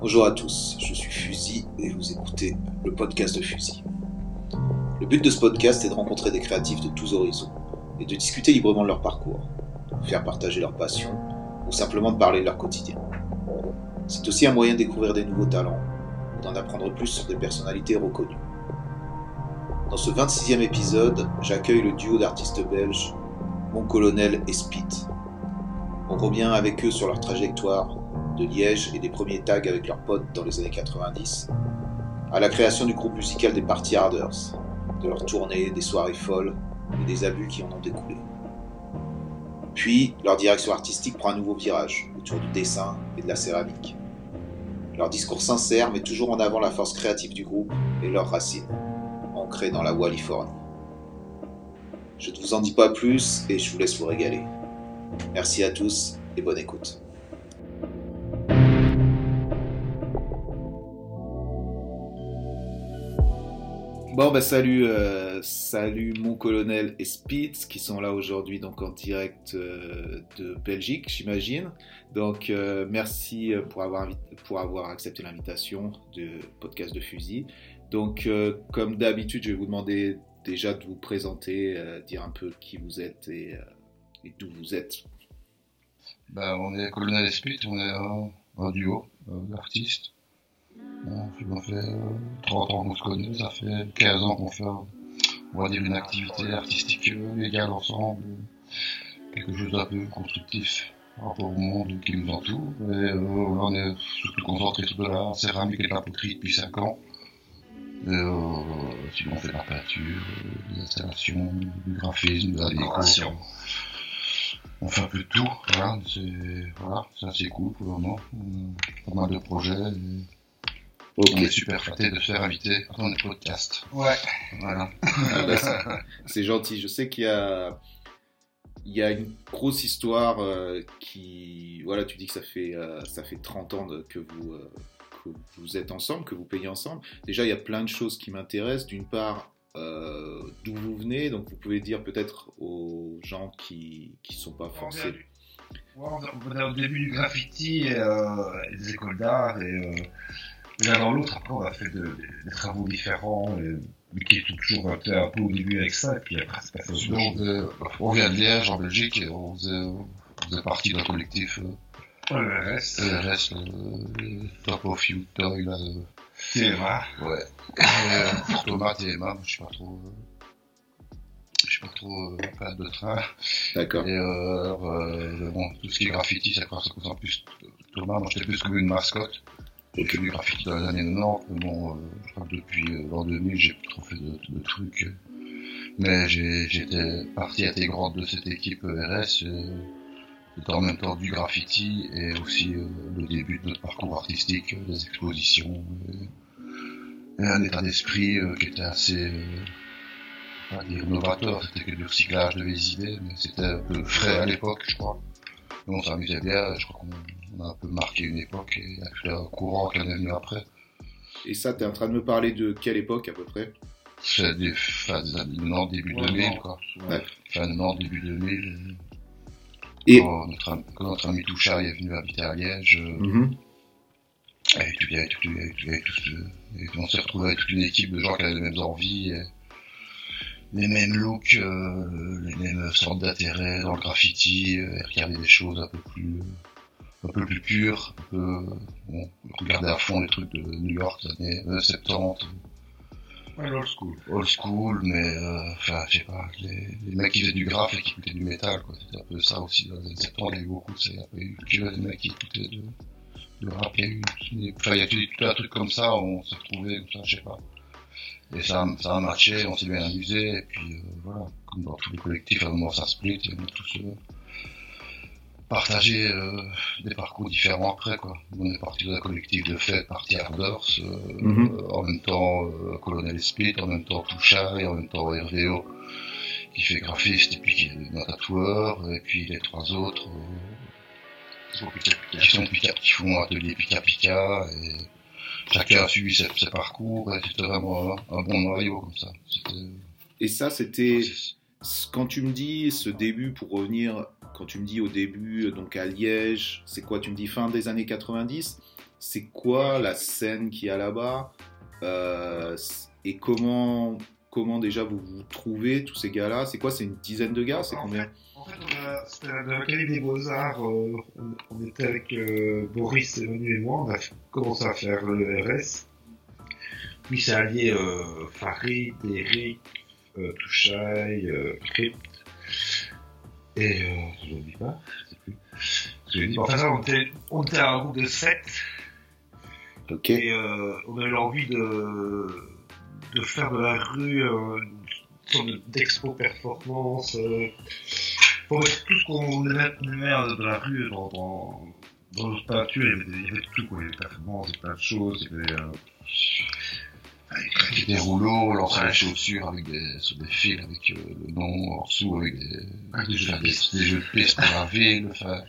Bonjour à tous, je suis Fusil et vous écoutez le podcast de Fusil. Le but de ce podcast est de rencontrer des créatifs de tous horizons et de discuter librement de leur parcours, de faire partager leur passion ou simplement de parler de leur quotidien. C'est aussi un moyen de découvrir des nouveaux talents ou d'en apprendre plus sur des personnalités reconnues. Dans ce 26e épisode, j'accueille le duo d'artistes belges, Mon Colonel et Spit. On revient avec eux sur leur trajectoire de Liège et des premiers tags avec leurs potes dans les années 90, à la création du groupe musical des Party Harders, de leur tournée, des soirées folles et des abus qui en ont découlé. Puis, leur direction artistique prend un nouveau virage autour du dessin et de la céramique. Leur discours sincère met toujours en avant la force créative du groupe et leurs racines, ancrées dans la Californie. Je ne vous en dis pas plus et je vous laisse vous régaler. Merci à tous et bonne écoute. Bon bah salut, euh, salut mon colonel et Spitz qui sont là aujourd'hui donc en direct euh, de Belgique j'imagine. Donc euh, merci pour avoir, pour avoir accepté l'invitation de podcast de fusil. Donc comme d'habitude je vais vous demander déjà de vous présenter, dire un peu qui vous êtes et, et d'où vous êtes. Bah, on est colonel et Spitz, on est un, un duo d'artistes. Ça fait 30 ans qu'on se connaît, ça fait 15 ans qu'on fait, on va dire, une activité artistique légale ensemble, quelque chose d'un peu constructif par rapport au monde qui nous entoure. Et euh, on est surtout concentré sur de la céramique et de la poterie depuis 5 ans. Et, euh, sinon on fait de la peinture, des installations, du graphisme, de la décoration. On fait un peu de tout, voilà, c'est voilà, assez cool pour le moment. Pas mal de projets. On est super flatté de se faire inviter dans les podcasts. Ouais. Voilà. Ah bah, c'est gentil. Je sais qu'il y a, il y a une grosse histoire euh, qui, voilà, tu dis que ça fait, euh, ça fait 30 ans de, que vous, euh, que vous êtes ensemble, que vous payez ensemble. Déjà, il y a plein de choses qui m'intéressent. D'une part, d'où vous venez, donc vous pouvez dire peut-être aux gens qui ne sont pas forcés. on venait au début du graffiti et des écoles d'art et l'un dans l'autre, après, on a fait de, des travaux différents, mais qui étaient toujours un peu, un peu au début avec ça, et puis après, c'est passé autre chose. On vient de Liège, en Belgique, et on faisait, on faisait partie d'un collectif. Euh, le reste. Le reste, euh, Top of You Toy, là. Euh, TMA. Ouais. euh, pour Thomas, TMA, je suis pas trop. Euh, je suis pas trop euh, fan de train. D'accord. Et euh, euh, bon, tout ce qui est graffiti, ça concerne plus Thomas. Moi, j'étais plus comme une mascotte. Du graffiti dans les années 90, mais bon, euh, je crois que depuis euh, l'an 2000, j'ai plus trop fait de, de trucs. Mais j'étais partie intégrante de cette équipe RS. C'était en même temps du graffiti et aussi euh, le début de notre parcours artistique, euh, des expositions. Et, un état d'esprit euh, qui était assez, euh, pas dire novateur, c'était que du recyclage de vieilles idées, mais c'était un peu frais à l'époque, je crois. Mais on s'amusait bien, je crois qu'on on a un peu marqué une époque et a eu un courant qui est venu après. Et ça, tu es en train de me parler de quelle époque à peu près? C'est des fin des années 90, début Ouais, 2000, non. quoi. Ouais. Fin 90, début 2000. Et- Quand notre, ami- quand notre ami Touchard est venu habiter à Liège, euh, avec tout- avec tout- avec tout- avec tout et on s'est retrouvé avec toute une équipe de gens qui avaient les mêmes envies, et les mêmes looks, euh, les mêmes sortes d'intérêts dans le graffiti, euh, regarder des choses un peu plus, un peu plus pures, un peu, bon, regarder à fond les trucs de New York des années euh, 70, Ouais, l'old school. old school, mais euh, enfin, je sais pas, les, les mecs qui faisaient du graphe et qui écoutaient du métal, quoi. C'était un peu ça aussi dans les années 70, il y a eu beaucoup, c'est, il y a eu que des mecs qui écoutaient de, de rap, il y a eu, enfin, il y a eu tout un truc comme ça, on s'est retrouvés comme ça, je sais pas. Et ça, a- ça a matché, on s'est bien amusé, et puis euh, voilà, comme dans tous les collectifs, à un moment ça split, et on a tous euh, partagé euh, des parcours différents après, quoi. On est parti d'un collectif de fête, parti Ardors, euh, euh, en même temps euh, Colonel Split, en même temps Touchard, et en même temps RVO, qui fait graphiste, et puis qui est un tatoueur, et puis les trois autres, euh, qui sont Pika- qui sont Pika- qui font atelier Pika Pika, et chacun a suivi ses, ses parcours, et c'était vraiment un, un bon noyau comme ça. Et ça, c'était quand tu me dis ce début, pour revenir, quand tu me dis au début, donc à Liège, c'est quoi Tu me dis fin des années 90 c'est quoi la scène qu'il y a là-bas euh, et comment, comment déjà vous vous trouvez tous ces gars-là? C'est quoi C'est une dizaine de gars C'est En combien? En fait, on a- c'était de l'Académie des Beaux-Arts. euh, on, on était avec euh, Boris, Manu et moi. On a commencé à faire le RS. Puis c'est allié euh, Farid, Eric, euh, Touchaï, Crypt. Et euh, je ne dis pas, je sais plus. Je dis, enfin, ça, on était, on était un groupe de 7 Ok. et on a eu envie de, de faire de la rue une sorte de- d'expo performance. Mettre tout ce qu'on on euh, de la rue dans, dans, dans notre peinture, il y avait, il y avait tout, quoi. il y avait des performances, plein de choses, il y avait... Euh, Des rouleaux, lancer les chaussures avec des, sur des fils avec euh, le nom en dessous, avec des, Ah, des jeux de piste. des jeux de piste pour la ville. Enfin,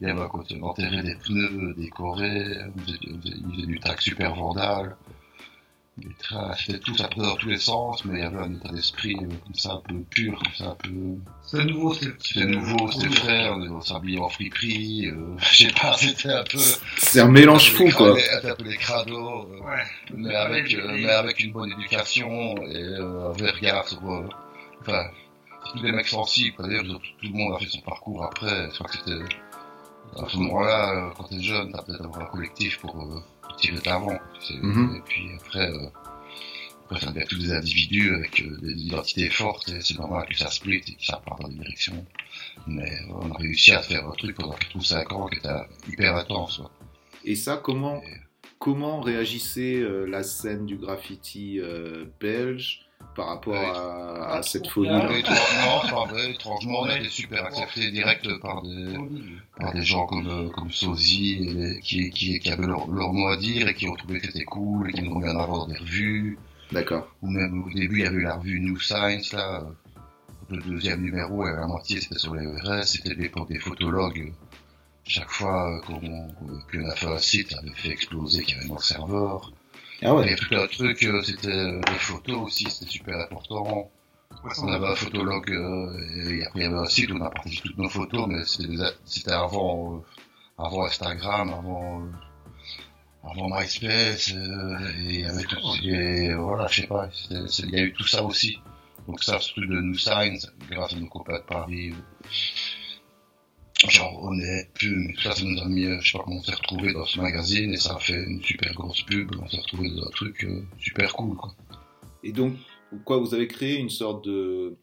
il y avait à côté enterrer des pneus décorés, on faisait, on faisait- il faisait du tac super vandal. Traces, c'était tout, ça prenait dans tous les sens, mais il y avait un état d'esprit euh, comme ça un peu pur, comme ça un peu. C'était nouveau, c'était nouveau, c'était frais, on on s'habillait en friperie, euh, je sais pas, c'était un peu. C'est un mélange fou, quoi. C'était un peu les crados. euh, Ouais. mais avec, euh, mais avec une bonne éducation et euh, un vrai regard sur. euh, enfin, tous des mecs sensibles. quoi. D'ailleurs, tout, tout le monde a fait son parcours après. Je crois que c'était. À ce moment-là, quand t'es jeune, t'as peut-être un collectif pour, euh, pour tirer de l'avant. Mhm. Et puis après, euh, après ça tous des individus avec euh, des identités fortes et c'est normal que ça split et que ça part dans des directions. Mais on a réussi à faire un truc pendant 4 ou 5 ans qui était hyper intense. quoi. Et ça, comment, Et- comment réagissait euh, la scène du graffiti euh, belge par rapport Ouais. à, à cette trop folie bien. Ouais, étrangement. Étrangement, on a été super accepté direct par des, par des gens comme, euh, comme Sozy, qui, qui, qui avaient leur, leur mot à dire et qui ont trouvé que c'était cool et qui nous ont mis en avant des revues. D'accord. Ou même au début, il y avait eu la revue New Science, là. euh, Le deuxième numéro, et la moitié, c'était sur les ERS. C'était l'époque des photologues. Chaque fois euh, qu'on qu'on a fait un site, ça avait fait exploser carrément le serveur. Ah Il y ouais. a tout un truc, euh, c'était euh, les photos aussi, c'était super important. On avait un photologue, euh, et après il y avait un site où on a partagé toutes nos photos, mais c'était avant, euh, avant Instagram, avant, euh, avant MySpace, euh, et il y avait tout, et voilà, je sais pas, il y a eu tout ça aussi. Donc ça, ce truc de New Science, grâce à nos copains de Paris, euh, genre honnête, pub, tout ça, ça nous a mis, euh, je sais pas comment on s'est retrouvé dans ce magazine, et ça a fait une super grosse pub, on s'est retrouvé dans un truc euh, super cool, quoi. Et donc, quoi, vous avez créé une sorte de,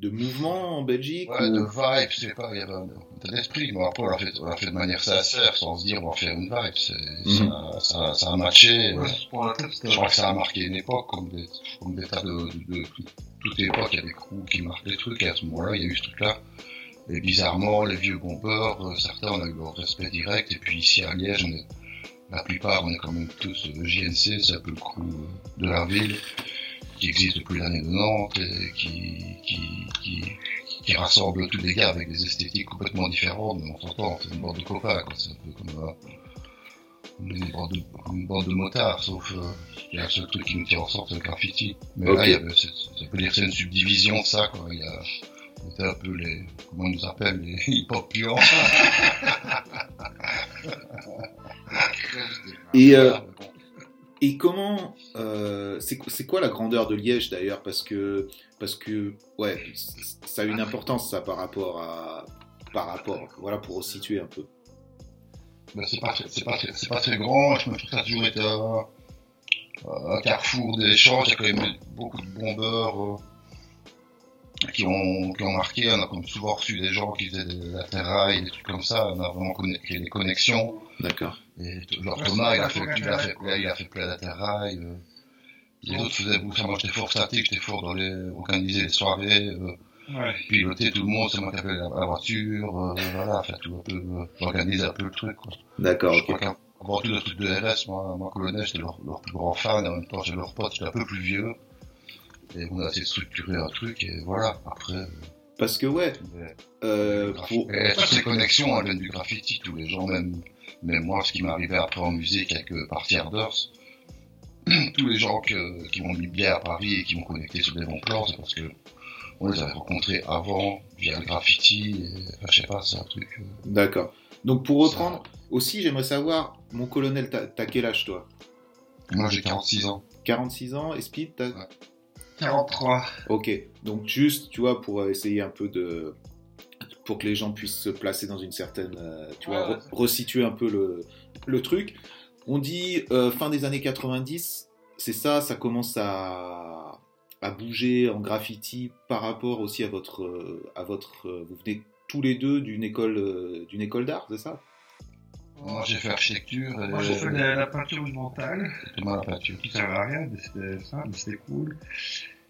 de mouvement en Belgique Ouais, ou- de vibe, je sais pas, il y avait un état d'esprit. Bon, après, on l'a fait, on l'a fait de manière sincère, sans se dire, on va faire une vibe. C'est, Mhm. ça, ça, ça a matché. Ouais, tête, Je crois que ça a marqué une époque, comme des, comme des tas de, de, de- toute époque, il y a des crews qui marquent des trucs, et à ce moment-là, il y a eu ce truc-là. Et bizarrement, les vieux bombeurs, euh, certains, on a eu leur respect direct, et puis ici à Liège, on est, la plupart, on est quand même tous euh, JNC, c'est un peu le crew euh, de la ville, qui existe depuis l'année 90, et qui, qui, qui, qui rassemble tous les gars avec des esthétiques complètement différentes, mais on s'entend, c'est une bande de copains, quoi, c'est un peu comme, euh, une bande de, une bande de motards, sauf, euh, il y a un seul truc qui nous tient ensemble, c'est le graffiti. Mais Ok. là, il y avait, ça peut dire que c'est une subdivision ça, quoi. Il y a, on était un peu les, comment on nous appelle, les hip-hop puants. Et, euh. Et comment euh, c'est c'est quoi la grandeur de Liège d'ailleurs? Parce que parce que ouais ça a une importance ça par rapport à par rapport voilà pour resituer un peu. Ben, c'est pas, c'est pas, c'est pas très grand. Je me trouve que ça a toujours été un, un carrefour d'échanges. Il y a quand même beaucoup de bombeurs euh, qui, ont, qui ont marqué. On a comme souvent reçu des gens qui faisaient des latérales, des trucs comme ça. On a vraiment conne- créé des connexions. D'accord. Et genre Thomas, il a fait, il a fait, il a fait plein d'atterrailles. Euh, les autres faisaient beaucoup ça. Moi, j'étais fort statique, j'étais fort dans les, organiser les soirées, euh, Ouais. piloter tout le monde, c'est moi qui avais la, la voiture, euh, voilà, faire tout un peu, euh, organiser un peu le truc, quoi. D'accord. Je ok. crois qu'avant tout le truc de RS, moi, moi colonel, j'étais leur, leur plus grand fan, et en même temps, j'étais leur pote, j'étais un peu plus vieux. Et on a essayé de structurer un truc, et voilà, après, euh, Parce que ouais euh, pour et toutes ces connexions, elles viennent du graffiti, tous les gens, même, même moi, ce qui m'arrivait après en musique avec euh, Party Harders, tous les gens que, qui m'ont mis bien à Paris et qui m'ont connecté sur des bons plans, c'est parce que on les avait rencontrés avant, via le graffiti, et, enfin, je sais pas, c'est un truc, euh, d'accord. Donc pour reprendre Aussi, j'aimerais savoir, mon colonel, t'as t'as quel âge toi? Moi, j'ai 46 ans. 46 ans et Speed t'as- Ouais. 43. Ok, donc juste, tu vois, pour essayer un peu de. pour que les gens puissent se placer dans une certaine. euh, tu vois, Ouais, re- resituer un peu le, le truc. On dit euh, fin des années 90, c'est ça, ça commence à, à bouger en graffiti par rapport aussi à votre. euh, à votre euh, vous venez tous les deux d'une école, euh, d'une école d'art, c'est ça? Moi, j'ai fait architecture Moi, j'ai fait de la, la peinture monumentale, tout mal la peinture. qui servait à rien, mais c'était ça, mais c'était cool.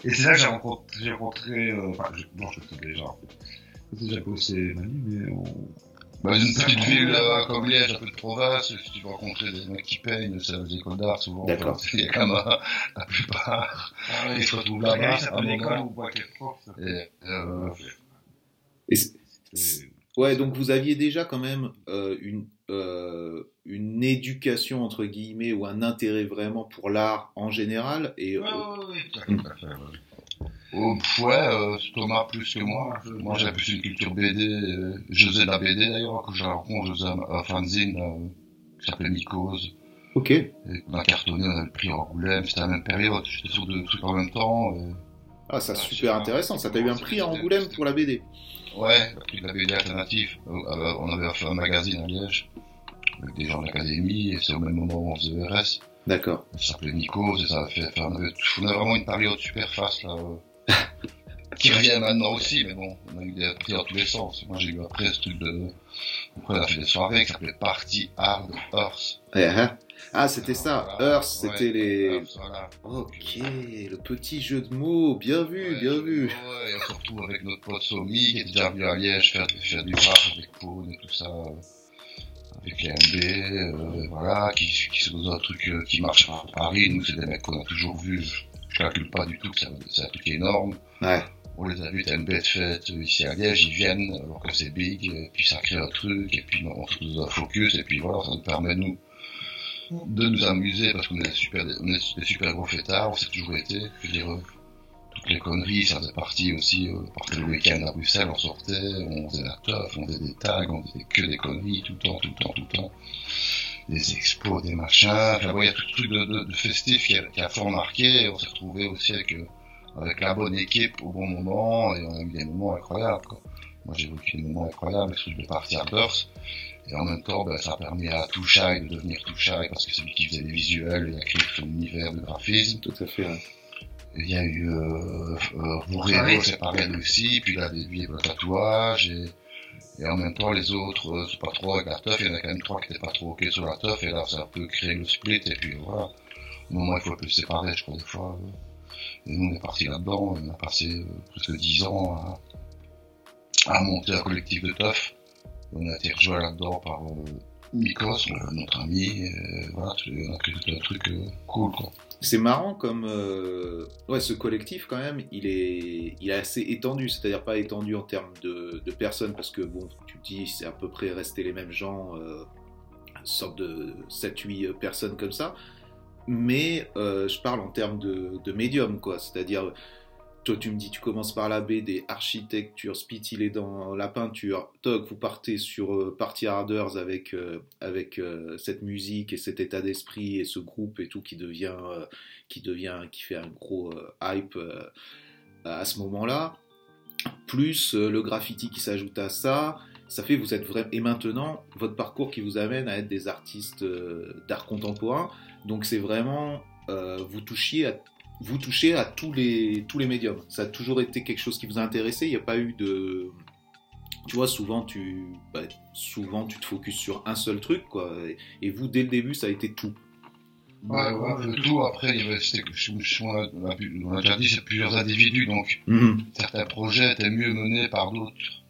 Et c'est là que j'ai rencontré, j'ai rencontré, euh, enfin, je, non, je savais déjà, en fait. Déjà bossé Manu, mais on, Bah, une petite ville euh, comme Liège, un peu de province, si tu veux rencontrer des mecs qui peignent, c'est les écoles d'art souvent. Il y a quand même euh, la plupart. Ils se retrouvent là-bas ça un l'école moment. où on voit que les profs, ça. Et, euh, Et c'est- C'était- Ouais, donc vous aviez déjà quand même euh, une, euh, une éducation, entre guillemets, ou un intérêt vraiment pour l'art en général. Et, Ouais, euh, ouais, ouais, fait, ouais. oh, euh, Thomas plus que moi. Moi, j'avais plus une culture BD. euh, je faisais de la BD d'ailleurs. Quand je la rencontre, je faisais un, fanzine euh, qui s'appelait Mycose. Ok. Et on a cartonné, on a le prix Angoulême. C'était la même période. J'étais sur deux trucs en même temps. et- Ah, ça, Ah, super super. intéressant. Ça t'a eu un prix à Angoulême pour la BD. Ouais, le prix de la BD alternative. Euh, euh, on avait fait un magazine à Liège avec des gens de l'académie et c'est au même moment où on faisait ERS. D'accord. Ça s'appelait Nico, et ça a fait, enfin, on avait, on a vraiment une période super face là, euh, qui revient maintenant aussi, mais bon, on a eu des prix dans tous les sens. Moi j'ai eu après ce truc de, après on a fait des soirées qui s'appelaient Party Hard Horse. Eh, hein. Ah, c'était ça. Voilà. Earth, c'était Ouais, les. Voilà. Ok, le petit jeu de mots. Bien vu, Ouais, bien vu. Ouais, et retrouve avec notre pote Somi, qui est déjà venu à Liège faire, faire du rap avec Pone et tout ça, euh, avec les MB, euh, voilà, qui, qui se pose un truc euh, qui marche à Paris. Nous, c'est des mecs qu'on a toujours vus. Je, je calcule pas du tout que ça- c'est un truc énorme. Ouais. On les vus, t'as une faite euh, ici à Liège, ils viennent, alors que c'est big, et puis ça crée un truc, et puis on se pose un focus, et puis voilà, ça nous permet, nous, de nous amuser, parce qu'on est super, on est des super gros fêtards, on s'est toujours été, je veux dire, toutes les conneries, ça faisait partie aussi, euh, partait le week-end à Bruxelles, on sortait, on faisait la teuf, on faisait des tags, on faisait que des conneries, tout le temps, tout le temps, tout le temps. Des expos, des machins, enfin, il y a tout ce truc de, de, de festif qui a, qui a fort marqué, et on s'est retrouvé aussi avec, euh, avec la bonne équipe au bon moment, et on a eu des moments incroyables, quoi. Moi, j'ai vécu des moments incroyables, parce que je vais partir à Burst, et en même temps, ben, ça a permis à Touchai de devenir Touchai, parce que c'est lui qui faisait les visuels, et a créé tout son univers de graphisme. Tout à fait. ouais. Il y a eu euh, euh, Bourrero, c'est pareil aussi, puis là, lui, il le tatouage, et, et en même temps, les autres, euh, c'est pas trop avec la teuf, il y en a quand même trois qui étaient pas trop ok sur la teuf, et là, ça a un peu créé le split, et puis voilà. Au moment, il faut un peu se séparer, je crois, des fois. euh. Et nous, on est parti là-dedans, on a passé euh, presque dix ans à, monter un collectif de teuf. On a été rejoint là-dedans par euh, Mikos, euh, notre ami, et voilà, on tout un truc euh, cool. C'est marrant comme euh, ouais ce collectif quand même il est il est assez étendu c'est-à-dire pas étendu en termes de, personnes parce que bon tu dis c'est à peu près resté les mêmes gens euh, une sorte de 7-8 personnes comme ça mais euh, je parle en termes de, médium quoi. C'est-à-dire toi tu me dis tu commences par la BD architecture Spit il est dans la peinture. Toc vous partez sur euh, Party Harders avec euh, avec euh, cette musique et cet état d'esprit et ce groupe et tout qui devient qui devient qui fait un gros hype à ce moment-là. Plus le graffiti qui s'ajoute à ça ça fait vous êtes vraiment et maintenant votre parcours qui vous amène à être des artistes d'art contemporain donc c'est vraiment euh, vous touchiez à vous touchez à tous les, tous les médiums. Ça a toujours été quelque chose qui vous a intéressé. Il n'y a pas eu de. Tu vois, souvent tu, bah, souvent, tu te focuses sur un seul truc, quoi. Et, et vous, dès le début, ça a été tout. Ouais, ouais, peu tout. Après, il y avait, c'était, je, on, a, déjà dit, c'est plusieurs individus, donc Mmh. certains projets étaient mieux menés par d'autres.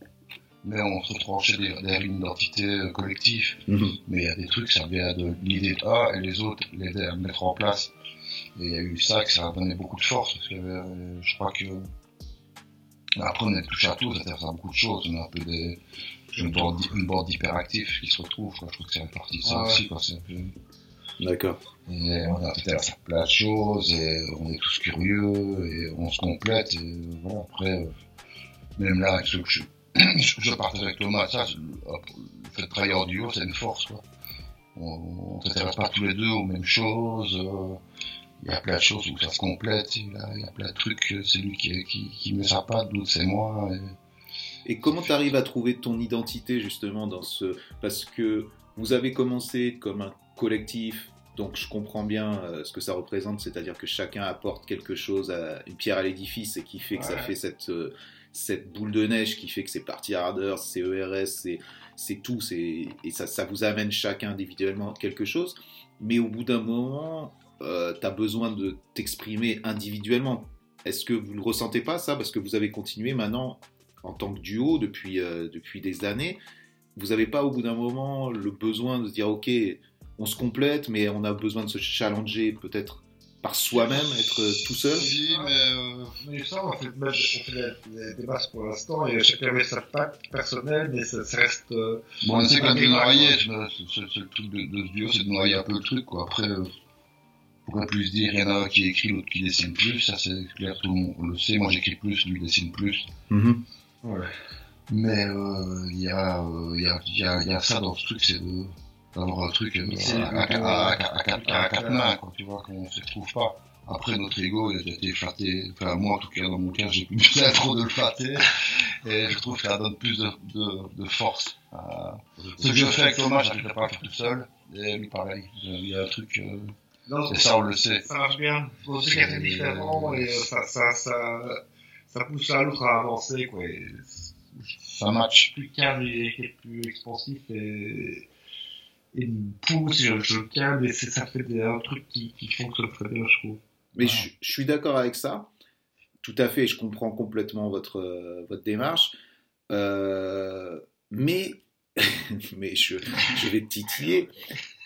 Mais on se tranchait derrière une identité euh, collective. Mmh. Mais il y a des trucs, ça vient de l'idée de A et les autres l'aidaient à le mettre en place. Et il y a eu ça, que ça a donné beaucoup de force, parce que euh, je crois que après on est touché à tout, ça sert à beaucoup de choses. On a un peu des, une bande, une bande hyperactifs qui se retrouve, quoi. je trouve que c'est une partie de ça Ah ouais. aussi, quoi. C'est un peu... D'accord. Et on a faire plein de choses, et on est tous curieux, et on se complète, et voilà, après, euh, même là, avec ce que je, je, je partage avec Thomas, ça, le fait de travailler en duo, c'est une force, quoi. on ne s'intéresse pas tous les deux aux mêmes choses. euh, Il y a plein de choses où ça se complète. Il y a, plein de trucs. euh, C'est lui qui, qui, qui met sa patte, d'autres c'est moi. et- Et comment tu arrives à trouver ton identité justement dans ce... Parce que vous avez commencé comme un collectif, donc je comprends bien euh, ce que ça représente, c'est-à-dire que chacun apporte quelque chose, à, une pierre à l'édifice et qui fait que ça fait cette, euh, cette boule de neige qui fait que c'est parti harders, c'est ERS, c'est tout, et ça, vous amène chacun individuellement quelque chose. Mais au bout d'un moment, euh, tu as besoin de t'exprimer individuellement. Est-ce que vous ne ressentez pas ça? Parce que vous avez continué maintenant en tant que duo depuis, euh, depuis des années. Vous n'avez pas au bout d'un moment le besoin de dire ok, on se complète, mais on a besoin de se challenger peut-être par soi-même, être tout seul Si, mais euh, Mais ça, on fait, on fait des, des, masses pour l'instant, et chacun met sa patte personnelle, mais ça, ça reste. euh, bon, on sait quand même noyer. marques, C'est le truc de, de ce duo, c'est de noyer un peu le truc. Quoi. Après, euh, on pourrait plus dire, il y en a un qui écrit, l'autre qui dessine plus. Ça, c'est clair, tout le monde le sait. Moi, j'écris plus, lui dessine plus. ouais. Mais euh, il y, a, euh, il y, a, il y, a, il y a ça dans ce truc, c'est de- d'avoir un truc euh, C'est à, quatre- mains, tu vois, qu'on se retrouve pas. Après, notre ego, il a été flatté. Enfin, moi, en tout cas, dans mon cas, j'ai plus besoin trop de le flatter. Et je trouve que ça donne plus de, de, de force. à- Ce que je fais avec Thomas, j'arrive pas à le faire tout seul. Et lui, pareil. Il y a un truc, euh, et ça, on le sait. ça marche bien. Faut aussi qu'être différent, et euh, ça, ça, ça, ça pousse à l'autre à avancer, quoi. et Ça match. plus calme et plus expansif et, et me pousse, je, je le calme et ça fait des, un truc qui, qui fonctionne très bien, je trouve. Mais Voilà. je, je suis d'accord avec ça. Tout à fait, je comprends complètement votre, euh, votre démarche. Euh, mais, mais je, je vais te titiller.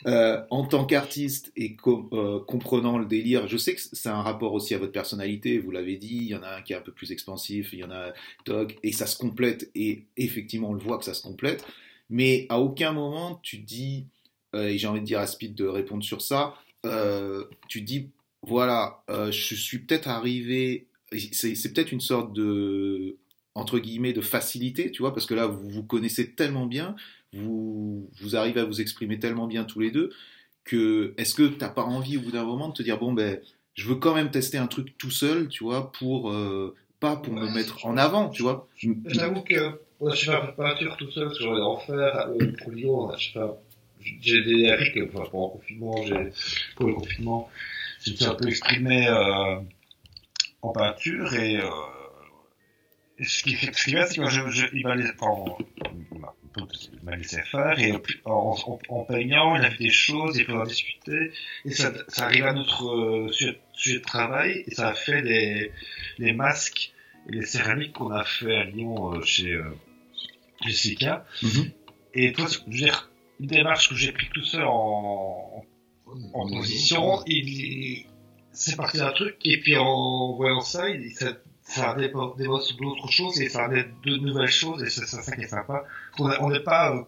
Euh, en tant qu'artiste et com- euh, comprenant le délire, je sais que c'est un rapport aussi à votre personnalité, vous l'avez dit, il y en a un qui est un peu plus expansif, il y en a Doc, et ça se complète, et effectivement on le voit que ça se complète, mais à aucun moment tu dis, et j'ai envie de dire à Speed de répondre sur ça, euh, tu dis, voilà, euh, je suis peut-être arrivé, c'est peut-être une sorte de, entre guillemets, de facilité, tu vois, parce que là vous vous connaissez tellement bien, vous, vous arrivez à vous exprimer tellement bien tous les deux que est-ce que t'as pas envie au bout d'un moment de te dire bon ben je veux quand même tester un truc tout seul tu vois pour euh, pas pour me mettre en avant tu vois? J'avoue que moi, je fais un peu de peinture tout seul, parce que j'en ai en faire, euh, pour Lyon, je fais, j'ai des rics, enfin, pendant le confinement, j'ai, pour le confinement, je me suis un peu exprimé, euh, en peinture, et, euh, ce qui fait, ce qui c'est que je, je, il m'a laissé, enfin, il m'a- il m'a laissé faire, et en, en, en peignant, il a fait des choses, il peut en discuter, et ça, ça arrive à notre euh, sujet, sujet de travail, et ça a fait des, des masques, et les céramiques qu'on a fait à Lyon euh, chez Jessica. Mhm. Et toi, je veux dire, une démarche que j'ai pris tout seul en, position, c'est parti d'un truc, et puis en voyant ça, ça, ça d'autres choses, et ça a amené de nouvelles choses, et c'est ça qui est sympa. On n'est pas, euh,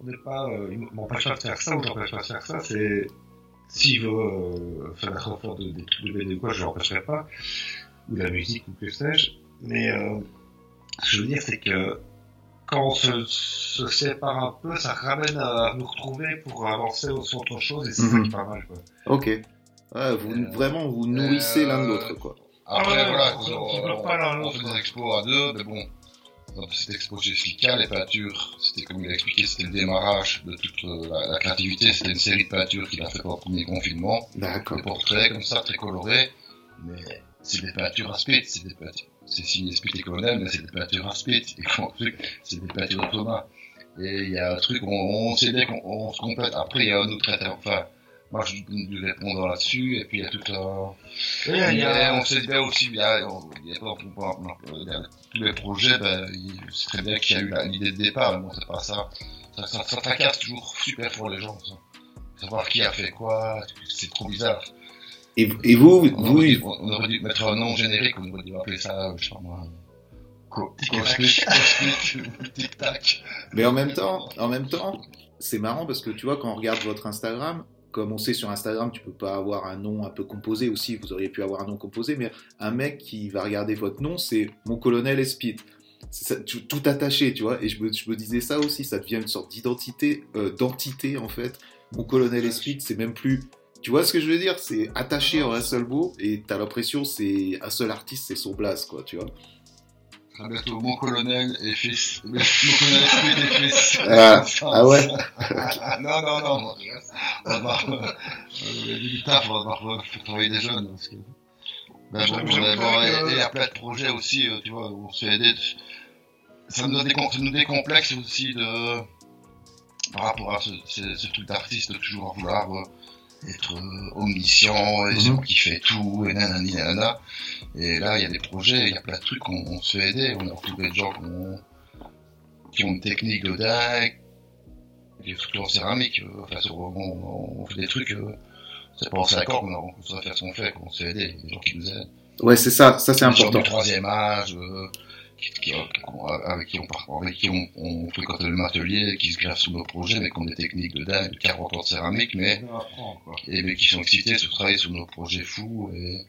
on n'est pas, euh, il m'empêche pas de faire ça, ou j'empêche pas de faire ça, c'est, s'il veut euh, faire des renforts de, des trucs de BD ou quoi, je l'empêcherai pas, ou la musique, ou que sais-je, mais euh, ce que je veux dire, c'est que quand on se, se sépare un peu, ça ramène à nous retrouver pour avancer sur autre chose, et c'est ça Mhm. qui est pas mal, quoi. ok. Ouais, vous, Euh, vraiment vous nourrissez euh, l'un de l'autre quoi. Après, Ah ouais, voilà, on on, se- on pas fait des expos à deux, mais bon, dans cette expo chez Fika, les peintures, c'était comme il a expliqué, c'était le démarrage de toute euh, la, la créativité, c'était une série de peintures qu'il a fait pendant le premier confinement, d'accord. Des portraits comme ça, très colorés, mais c'est des peintures à spit, c'est des peintures, c'est des peintures à spit, et comment truc, c'est des peintures de Thomas. Et il y a un truc, on, on sait bien qu'on on se complète, après il y a un autre, inter- enfin, moi je lui répondre là-dessus, et puis il y a tout un, Il y a- il y a- mais on sait bien aussi, il y a, on- il y a, il y a tous les projets, ben, c'est très bien qu'il y a eu l'idée de départ, mais bon, c'est pas ça. Ça, ça, ça tracasse toujours super fort les gens, ça. Savoir qui a fait quoi, c'est trop bizarre. Et, et vous On, vous aurait dû, on aurait dû mettre un nom générique, on aurait dû appeler ça, je sais pas moi, Co- Cosmic, Cosmic, Tic Tac. Mais en même temps, en même temps, c'est marrant parce que tu vois, quand on regarde votre Instagram, comme on sait sur Instagram, tu peux pas avoir un nom un peu composé aussi. Vous auriez pu avoir un nom composé, mais un mec qui va regarder votre nom, c'est mon colonel Espit. Ça, tout, tout attaché, tu vois. Et je me, je me disais ça aussi, ça devient une sorte d'identité, euh, d'entité en fait, mon colonel Esprit, c'est même plus. Tu vois ce que je veux dire? C'est attaché en un seul mot et t'as l'impression c'est un seul artiste, c'est son blaze, quoi, tu vois. Bientôt, mon colonel et fils. Mon colonel et fils. Ah, ah ouais? Non, non, non. On va, euh, du taf, on va faire travailler des jeunes. Parce que, ben, bon, on a, bon, et il y a plein de projets aussi, euh, tu vois, où on se fait aider. Ça nous, dé ça nous décomplexe aussi de, par rapport à ce, ce, ce truc d'artiste, toujours vouloir euh, être euh, omniscient, et celui qui fait tout, et nanani nanana. Et là, il y a des projets, il y a plein de trucs, on, on se fait aider, on a retrouvé des gens qui ont, qui ont une technique de dingue, et surtout en céramique, euh, enfin, on, on, fait des trucs, euh, c'est pas en 5 ans qu'on sait faire ce qu'on fait, qu'on se fait aider, des gens qui nous aident. Ouais, c'est ça, ça c'est Des gens important. du troisième âge, euh, qui, avec qui on, avec qui on, on fréquente le même atelier, qui se greffent sur nos projets, mais qui ont des techniques de dingue, de 40 ans de céramique, mais et mais qui sont excités de travailler sur nos projets fous et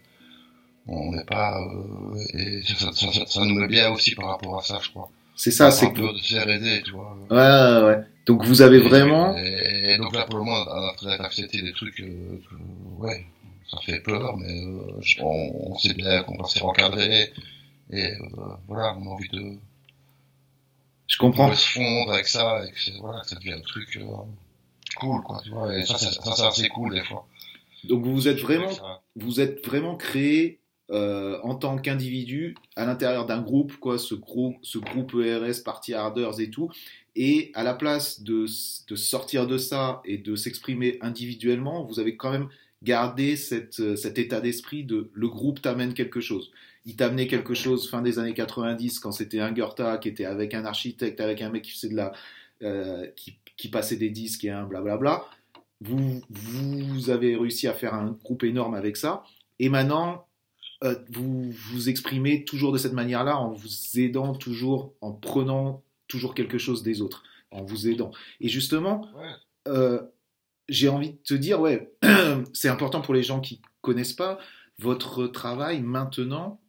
on n'est pas euh, et ça, ça, ça, ça nous met bien aussi par rapport à ça je crois C'est ça, c'est que. de se faire aider tu vois Ouais, ouais, ouais. Donc vous avez Et- vraiment. et, et donc là pour le moment on a peut-être accepté des trucs euh, que, ouais ça fait peur mais euh, on, on sait bien qu'on va se faire encadrer et euh, voilà on a envie de, Je comprends. de se fondre avec ça et que voilà que ça devient un truc euh, cool quoi tu vois et ça c'est ça, c'est assez cool des fois Donc vous êtes vraiment, Ça- vous êtes vraiment créé euh, en tant qu'individu à l'intérieur d'un groupe, quoi, ce groupe, ce groupe ERS, Party Harders et tout. Et à la place de, de sortir de ça et de s'exprimer individuellement, vous avez quand même gardé cette, cet état d'esprit de le groupe t'amène quelque chose. Il t'amenait quelque chose fin des années 90 quand c'était un Goethe qui était avec un architecte, avec un mec qui faisait de la, euh, qui, qui passait des disques et un blablabla. Vous, vous avez réussi à faire un groupe énorme avec ça. Et maintenant, euh, vous vous exprimez toujours de cette manière-là, en vous aidant toujours, en prenant toujours quelque chose des autres, en vous aidant. Et justement, euh, j'ai envie de te dire, ouais, c'est important pour les gens qui connaissent pas, votre travail maintenant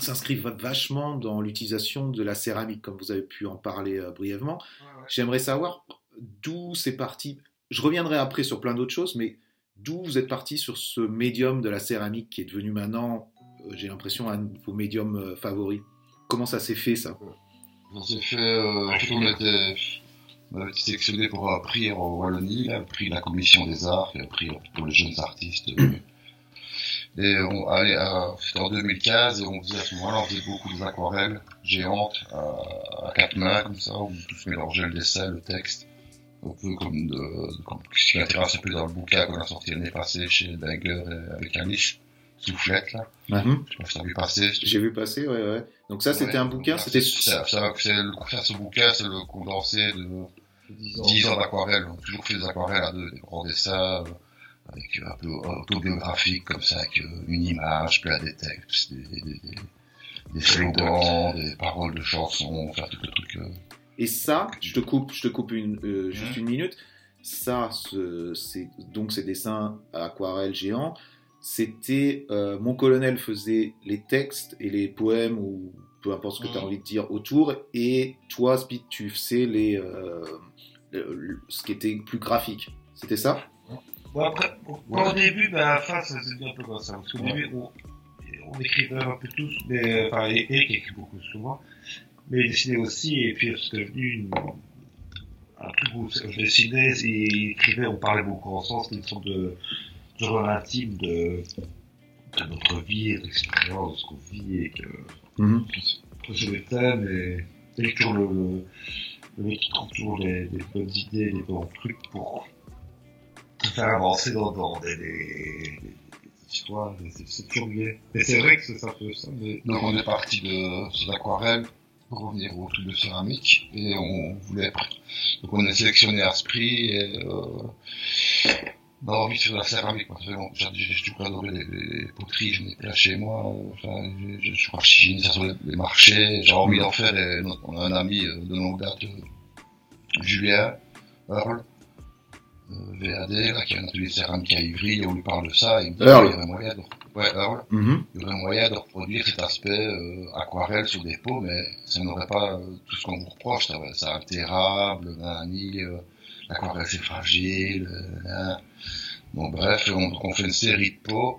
s'inscrit va- vachement dans l'utilisation de la céramique, comme vous avez pu en parler euh, brièvement. J'aimerais savoir d'où c'est parti. Je reviendrai après sur plein d'autres choses, mais d'où vous êtes parti sur ce médium de la céramique qui est devenu maintenant, euh, j'ai l'impression, un de vos médiums euh, favoris. Comment ça s'est fait ça? On s'est fait, euh, en fait, on était, on avait été sélectionné pour un prix en Wallonie, un prix de la commission des arts, et un prix pour les jeunes artistes. Euh. Et on, allez, euh, c'était en 2015, et on faisait à ce moment-là, on faisait beaucoup des aquarelles géantes, à, à quatre mains, comme ça, où tout se mélangeait le dessin, le texte. Un peu comme de, comme ce qui m'intéresse un peu dans le bouquin qu'on a sorti l'année passée chez Danger et avec Alice, Soufflette, là. Mhm. Je sais pas si t'as vu passer. J'ai vu passer, ouais, ouais. Donc ça, c'était Ouais, un bouquin, c'était... ça- ça- c'est le, faire ce bouquin, c'est le condensé de 10 ans d'aquarelle. On a toujours fait des aquarelles à deux, des grands dessins, euh, avec un peu autobiographique, comme ça, avec euh, une image, plein des textes, des, des, des, des slogans, des paroles de chansons, faire tout le truc. euh, Et ça, je te coupe, je te coupe une, euh, juste une minute. Ça, ce- c'est donc ces dessins à aquarelle géant. C'était euh, mon colonel faisait les textes et les poèmes ou peu importe ce que tu as Mhm. envie de dire autour. Et toi, Speed, tu faisais les euh, le- le- ce qui était plus graphique. C'était ça? Bon, après, au, début, ben, à la fin, ça s'est un peu comme ça. Parce qu'au Ouais. début, on, on écrivait un peu tous, mais, enfin, Eric écrit beaucoup souvent, mais il dessinait aussi, et puis c'est devenu une, un truc où je dessinais, il écrivait, on parlait beaucoup ensemble, c'était une sorte de journal intime de, de notre vie, et de l'expérience, de ce qu'on vit, et que, que sur les thèmes, et, et toujours le, le, mec qui trouve toujours des, des bonnes idées, des bons trucs pour faire avancer dans, dans des, des, et c'est toujours bien. Mais c'est vrai que c'est un peu ça, mais Donc on est parti de ces aquarelles pour revenir au truc de céramique et on voulait donc on est sélectionné à ce prix et euh, on a envie de faire de la céramique. Ça fait long- j'ai j'ai toujours adoré les, les poteries, j'en ai plein chez moi. Enfin, je, je, je crois que je finis ça sur les, les marchés. J'ai envie d'en faire. Et on a un ami euh, de longue date, euh, Julien Earl, VAD, là, qui a un atelier de à Ivry, et on lui parle de ça. Et il me dit Earl. il y aurait moyen de, ouais, Earl, Mhm. il y aurait moyen de reproduire cet aspect euh, aquarelle sur des pots, mais ça n'aurait pas euh, tout ce qu'on vous reproche, ça, ça altérable, vanille, euh, l'aquarelle c'est fragile. Bon bref, on, on, fait une série de pots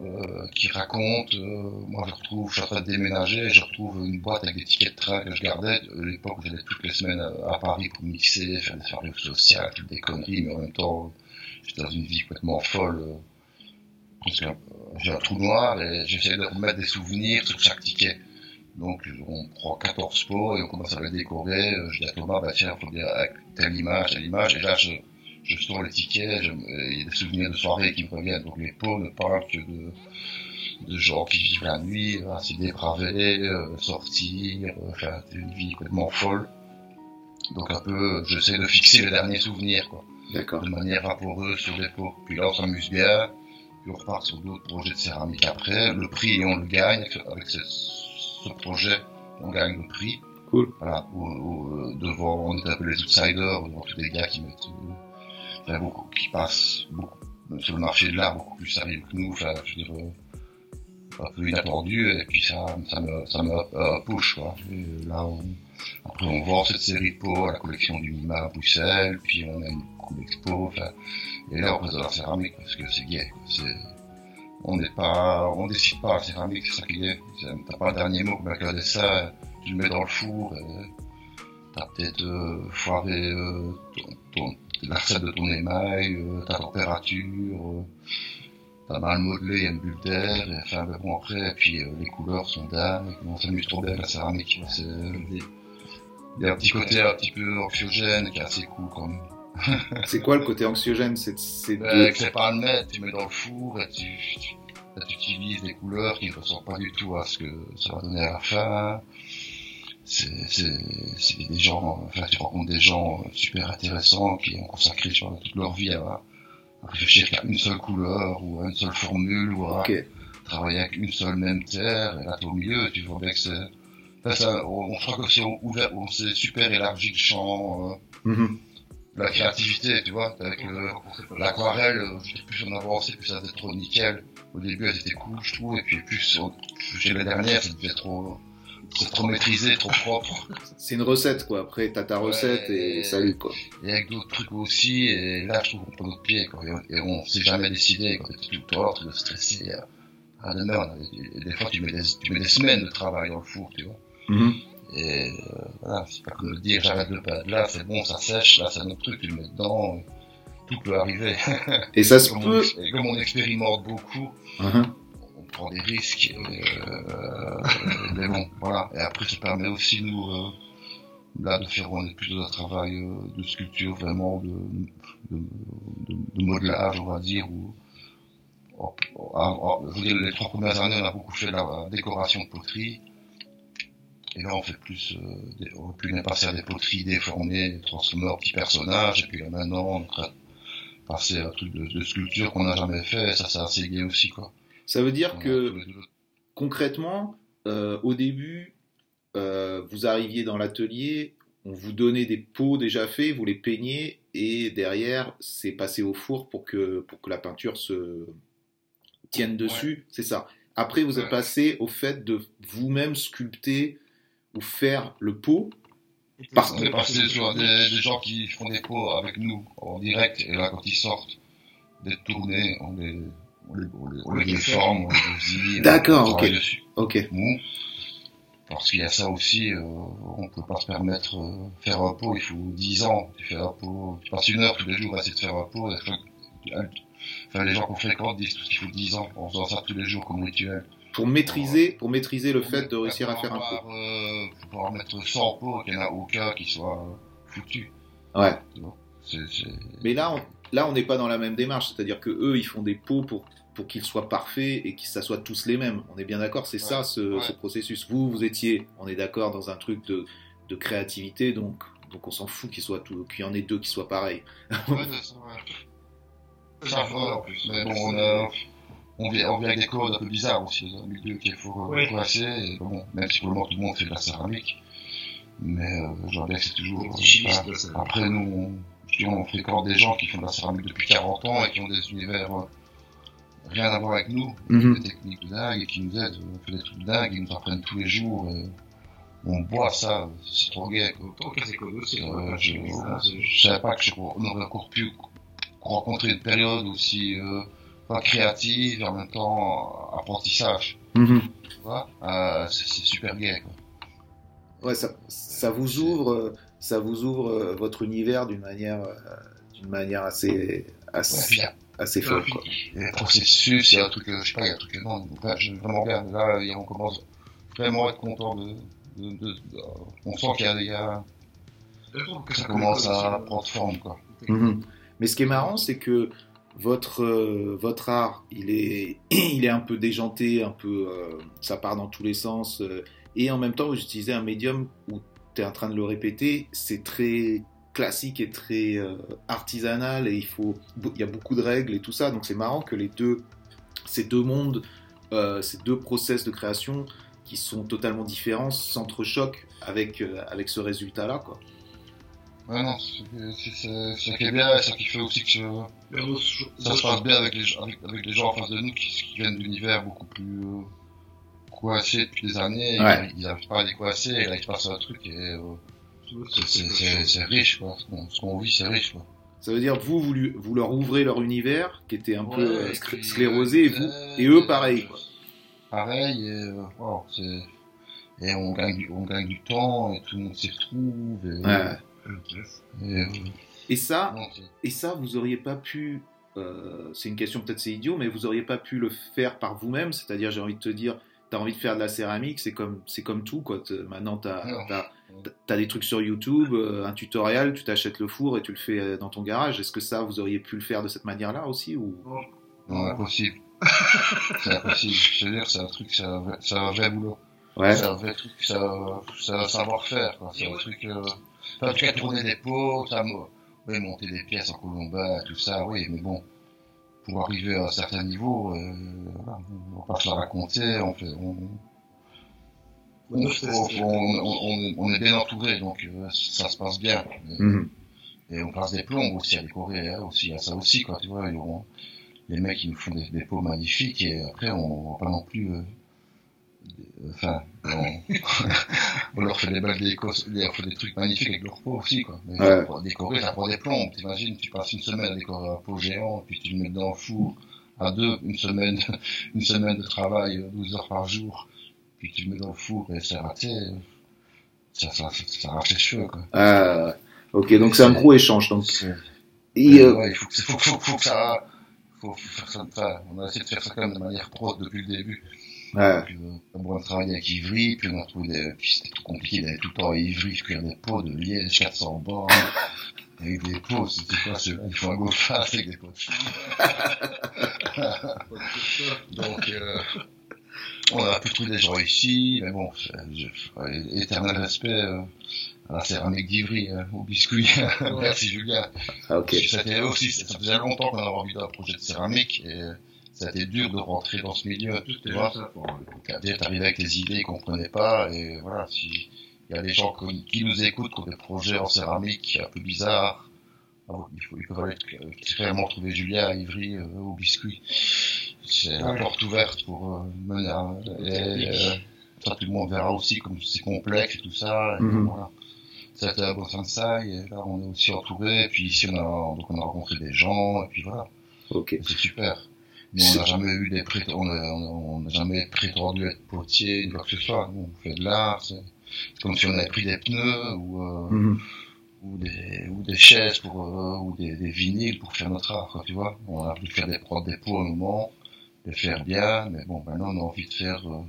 euh, qui raconte, euh, moi je retrouve, je suis en train de déménager, je retrouve une boîte avec des tickets de train que je gardais, à l'époque j'allais toutes les semaines à, Paris pour mixer, faire des soirées sociales, toutes des conneries, mais en même temps j'étais dans une vie complètement folle, euh, que j'ai un trou noir et j'essaie de remettre des souvenirs sur chaque ticket. Donc on prend 14 pots et on commence à les décorer, je dis à Thomas, bah tiens, faut dire avec telle image, telle image, et là je je sors les tickets, il y a des souvenirs de soirées qui me reviennent. Donc les pots ne parlent que de, de gens qui vivent la nuit, assez dépravés, euh, sortir, euh, enfin une vie complètement folle. Donc un peu, j'essaie de fixer les derniers souvenirs, quoi. D'accord. De manière vaporeuse sur les pots. Puis là on s'amuse bien, puis on repart sur d'autres projets de céramique après. Le prix on le gagne avec ce, ce projet, on gagne le prix. Cool. Voilà, devant, on est un peu les outsiders, devant tous les gars qui mettent il beaucoup qui passent beaucoup, sur le marché de l'art beaucoup plus sérieux que nous, enfin, je veux dire, euh, un peu inattendu, et puis ça, ça me, ça me euh, push, quoi. Et là, on, après, on vend cette série de pots à la collection du Mima à Bruxelles, puis on a une coupe d'expo, enfin, et là, on passe de la céramique, parce que c'est gay, c'est, on n'est pas, on décide pas la céramique, c'est ça qui est. T'as pas le dernier mot comme un ça, tu le mets dans le four, et t'as peut-être euh, foiré euh, ton, la recette de ton émail, euh, ta température, euh, t'as mal modelé, il y a une bulle d'air, et enfin ben bon après, et puis euh, les couleurs sont dingues, on s'amuse trop bien avec la céramique. C'est il y a un petit côté un petit peu anxiogène qui est assez cool quand même. c'est quoi le côté anxiogène? C'est c'est ben, c'est pas le mettre, tu mets dans le four et tu, tu, tu utilises des couleurs qui ne ressemblent pas du tout à ce que ça va donner à la fin c'est des gens, enfin, tu rencontres des gens super intéressants qui ont consacré toute leur vie à, réfléchir qu'à une seule couleur ou à une seule formule ou à travailler avec une seule même terre et là au milieu tu vois bien que c'est enfin, on, on croit que c'est ouvert on s'est super élargi le champ euh, mm-hmm. la créativité tu vois avec l'aquarelle euh, plus on avançait plus ça devait trop nickel au début elles étaient cool je trouve et puis plus chez la dernière ça devait trop c'est trop maîtrisé, trop propre. C'est une recette, quoi. Après, t'as ta recette et, salut, quoi. Et avec d'autres trucs aussi, et là, je trouve qu'on prend notre pied, quoi. Et on, s'est jamais décidé, quand t'es tout le temps, tu stressé à, à demain. Des fois, tu mets, des, tu mets des semaines de travail dans le four, tu vois. Mm-hmm. Et euh, voilà, c'est pas comme dire, j'arrête le pas là, c'est bon, ça sèche, là, c'est un autre truc, tu le mets dedans, tout peut arriver. Et ça se peut. et comme on expérimente beaucoup, uh-huh prend des risques. Euh, mais bon, voilà. Et après, ça permet aussi nous euh, là de faire plus de travail euh, de sculpture vraiment de, de, de, modelage, on va dire. Ou, je veux dire, les trois premières années, on a beaucoup fait la décoration de poterie. Et là, on fait plus, euh, on peut bien passer à des poteries déformées, transformées en petits personnages. Et puis maintenant, on est passer à un truc de, de sculpture qu'on n'a jamais fait. Et ça, c'est assez gay aussi, quoi. Ça veut dire que concrètement, euh, au début, euh, vous arriviez dans l'atelier, on vous donnait des pots déjà faits, vous les peignez et derrière, c'est passé au four pour que, pour que la peinture se tienne dessus. C'est ça. Après, vous êtes passé au fait de vous-même sculpter ou faire le pot. Parce on est passé sur des, des, gens qui font des pots avec nous en direct et là, quand ils sortent, des tournées, on les on les, on les, déforme, on les D'accord, ok. Ok. parce qu'il y a ça aussi, euh, on peut pas se permettre euh, faire un pot, il faut 10 ans. Tu fais un pot, tu passes une heure tous les jours à essayer de faire un pot. Enfin, les gens qu'on fréquente disent qu'il faut 10 ans en faisant ça tous les jours comme rituel. Pour maîtriser, pour maîtriser le fait de réussir à faire un pot. Euh, pour pouvoir mettre 100 pots, qu'il n'y en a aucun qui soit foutu. Ouais. Mais là, on, là, on n'est pas dans la même démarche, c'est-à-dire que eux, ils font des pots pour pour qu'ils soient parfaits et qu'ils ça soit tous les mêmes. On est bien d'accord, c'est ça ce, processus. Vous, vous étiez, on est d'accord, dans un truc de, de créativité, donc, donc on s'en fout qu'il soit tout, qu'il y en ait deux qui soient pareils. ouais, c'est ça en plus. Mais bon, on, a, on, vient, on vient avec des codes un peu bizarres aussi, un milieu qu'il faut ouais. Et bon, même si pour le moment tout le monde fait de la céramique, mais euh, j'en bien que c'est toujours. Euh, après, nous, on, on fréquente des gens qui font de la céramique depuis 40 ans et qui ont des univers. Euh, rien à voir avec nous, mm -hmm. des techniques dingues et qui nous aident, on fait des trucs dingues, ils nous apprennent tous les jours. Et, on boit ça, c'est trop gay. Quoi. Euh, je, je savais pas que on aurait encore pu rencontrer une période aussi euh, pas créative et en même temps apprentissage. Mhm. Tu vois euh, c'est c'est super gay. Quoi. Ouais, ça, ça vous ouvre, ça vous ouvre euh, votre univers d'une manière, euh, d'une manière assez, assez, puis il y a assez folle, quoi. il y a un processus, il y a un truc, euh, je sais pas, il y a un truc énorme. Enfin, je, vraiment. Là, on commence vraiment à être content de. de, de- de- on sent qu'il y y a- ça commence à prendre forme, quoi. Mhm. Mais ce qui est marrant, c'est que votre, euh, votre art, il est, il est un peu déjanté, un peu, euh, ça part dans tous les sens. euh, et en même temps, vous utilisez un médium où tu es en train de le répéter, c'est très classique et très euh, artisanal et il, faut, il y a beaucoup de règles et tout ça. Donc c'est marrant que les deux, ces deux mondes, euh, ces deux process de création qui sont totalement différents s'entrechoquent avec, euh, avec ce résultat-là. quoi. Ouais, non, c'est ça qui est bien, ça qui fait aussi que ça se passe bien avec les, gens- avec, avec les gens en face de nous qui, qui viennent d'univers beaucoup plus euh, coincés depuis des années. Ouais. Ils n'arrivent pas à les coincer, et là il se passe un truc et euh, c'est- riche, quoi. Ce qu'on- vit, c'est riche, quoi. Ça veut dire vous, vous, lui- vous leur ouvrez leur univers qui était un peu Ouais, euh, sclé- sclérosé et, vous, et eux pareil. quoi. Pareil, et, euh, wow, et on gagne, du- on gagne du temps, et tout le monde s'y retrouve. Et, Ouais. et, euh, Et ça, non, et ça, vous auriez pas pu. euh, c'est une question peut-être c'est idiot, mais vous auriez pas pu le faire par vous-même. C'est-à-dire, j'ai envie de te dire, t'as envie de faire de la céramique, c'est comme c'est comme tout quoi. Maintenant, t'as as, t'as des trucs sur YouTube, euh, un tutoriel, tu t'achètes le four et tu le fais euh, dans ton garage. Est-ce que ça, vous auriez pu le faire de cette manière-là aussi ou? Non, impossible. c'est impossible. Je veux dire, c'est un truc, c'est un, un vrai boulot. Ouais. C'est un vrai truc, c'est un, c'est un savoir-faire, quoi. C'est un truc, euh, enfin, cas, tourner des pots, ça, mo- oui, monter des pièces en colombin, tout ça, oui, mais bon, pour arriver à un certain niveau, euh, voilà, on va pas se la raconter, on fait, on, on, on, on- on est bien entouré, donc euh, ça se passe bien. Et, Mhm. et on passe des plombs aussi à décorer, hein, aussi, à ça aussi, quoi, tu vois. on- les mecs, ils nous font des, des pots magnifiques, et après, on va pas non plus... euh, enfin, on, on leur fait des belles décos, on leur fait des trucs magnifiques avec leur pot aussi, quoi. Mais Ouais. pour décorer, ça prend des plombs. T'imagines, tu passes une semaine à décorer un pot géant, puis tu le mets dans le four à deux, une semaine, une semaine de travail, euh, 12 heures par jour, puis tu le mets dans le four et c'est raté, ça, ça, ça, ça arrache les cheveux, quoi. Ah, ok, donc c'est un gros échange. Donc, et, euh, ouais, il faut que, faut, faut, faut que ça, faut faire ça, enfin, on a essayé de faire ça quand même de manière pro depuis le début. Ouais. Puis, euh, on a travaillé avec Ivry, puis on a trouvé des, puis c'était trop compliqué d'aller tout le temps à Ivry, cuire des pots de liège, 400 bornes, avec des pots, c'était quoi, c'est, il faut un go fast avec des pots. Donc, euh, on a pu trouver des gens ici, mais bon, je- ouais, éternel respect, euh, à la céramique d'Ivry, euh, au biscuit. Merci Julien. Ah, ok. C'était aussi, ça faisait longtemps qu'on avait envie d'un projet de céramique et ça a été dur de rentrer dans ce milieu, tu vois. Déjà, t'arrivais avec des idées qu'on comprenait pas, et voilà, si il y a des gens qui, nous écoutent, qui ont des projets en céramique un peu bizarres, il faut, aller euh, clairement trouver Julien à Ivry, euh, au biscuit. C'est la Ouais. porte ouverte pour, euh, mener à- et, euh, ça, tout le monde verra aussi comme c'est complexe et tout ça, et Mhm. voilà. C'était un bon Sansai, et là, on est aussi entouré, et puis ici, on a, donc on a rencontré des gens, et puis voilà. Ok. C'est super. Mais on n'a jamais eu des prét... on n'a jamais prétendu être potier, quoi que ce soit. Nous, on fait de l'art, c'est comme si on avait pris des pneus ou, euh, Mhm. ou des, ou des chaises pour, euh, ou des, des vinyles pour faire notre art, quoi, tu vois. On a pu faire des prods des pots au moment, les faire bien, mais bon, maintenant on a envie de faire, euh,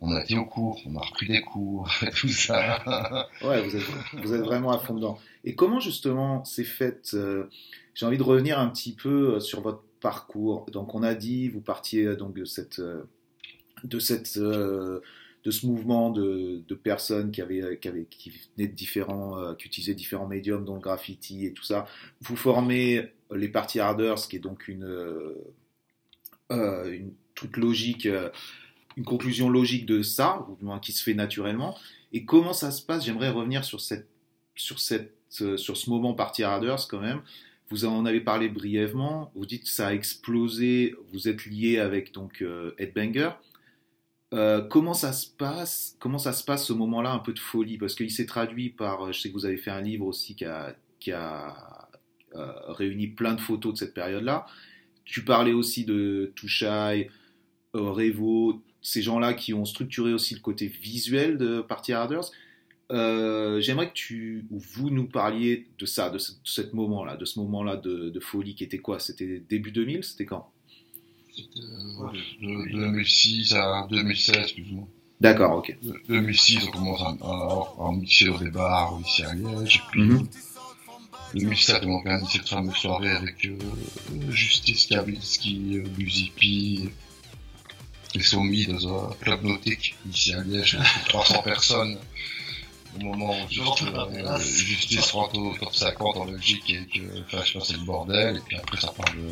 on a été au cours, on a repris des cours, tout ça. Ouais, vous êtes, vous êtes vraiment à fond dedans. Et comment justement c'est fait euh, J'ai envie de revenir un petit peu sur votre parcours. Donc on a dit, vous partiez euh, donc de cette, euh, de cette, euh, de ce mouvement de, personnes qui avaient, qui différents, qui utilisaient différents médiums, dont le graffiti et tout ça. Vous formez les parties harders, qui est donc une, une truc logique, une conclusion logique de ça, ou du moins qui se fait naturellement. Et comment ça se passe? J'aimerais revenir sur, cette, sur, cette, sur ce moment Party Harders quand même. Vous en avez parlé brièvement. Vous dites que ça a explosé. Vous êtes lié avec donc euh, Headbanger. Euh, comment ça se passe? Comment ça se passe ce moment-là, un peu de folie? Parce qu'il s'est traduit par. Je sais que vous avez fait un livre aussi qui a, qui a euh, réuni plein de photos de cette période-là. Tu parlais aussi de Touchai, euh, Revo, ces gens-là qui ont structuré aussi le côté visuel de Party Harders. Euh, j'aimerais que tu ou vous nous parliez de ça, de ce, moment-là, de ce moment-là de, de, folie qui était quoi? C'était début 2000 C'était quand? C'était de 2006 à 2016 plus ou moins. D'accord, ok. 2006, on commence à, à, mixer au bars ici à Liège, et puis mm 2007, on organise cette fameuse soirée avec euh, Justice Kavinsky, euh, Buzipi, et Somi dans un club nautique ici à Liège, 300 personnes au moment où euh, Justice rentre au top 50 en Belgique et que pense c'est le bordel et puis après ça parle de...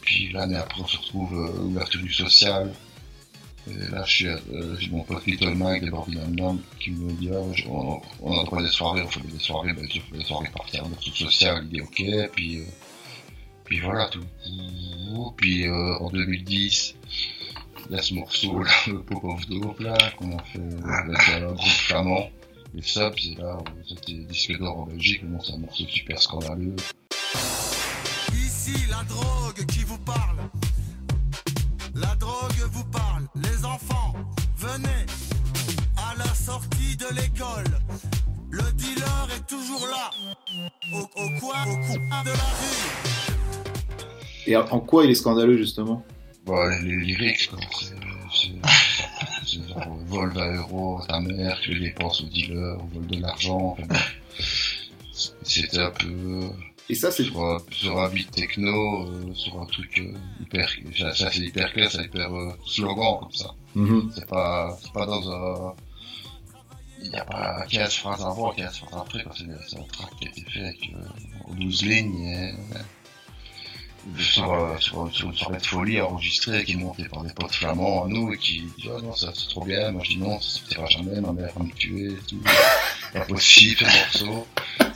puis l'année après on se retrouve euh, ouverture du social. Et là je euh, j'ai mon pote Little Mike des Barbie qui me dit ah, on, on a pas des soirées on fait des soirées ben je fais des soirées partir dans tout social il dit ok puis euh, puis voilà tout. Puis euh, en 2010 il y a ce morceau là, le Pop of Dope là qu'on a fait avec un groupe flamand et ça, c'est là, c'était disque d'or en Belgique, bon, c'est un morceau super scandaleux. Ici, la drogue qui vous parle. La drogue vous parle. Les enfants, venez à la sortie de l'école. Le dealer est toujours là. Au, au coin, au coin de la rue. Et en quoi il est scandaleux, justement? Bon, les lyrics, quoi. C'est genre, vol 20 euros à ta mère, tu les dépenses au dealer, on vole de l'argent. C'était un peu. Et ça, c'est. Sur, sur, un beat techno, euh, sur un truc euh, hyper. Ça, c'est hyper clair, c'est hyper euh, slogan comme ça. C'est pas, c'est pas dans un. Il n'y a pas 15 phrases avant, 15 phrases après, c'est un track qui a été fait avec 12 lignes et sur, euh, sur, sur, soirée de folie enregistrée qui est montée par des potes flamands à nous et qui disent oh non ça c'est trop bien. Moi je dis non ça ne jamais. Ma mère va me tuer et tout. Pas possible ce morceau.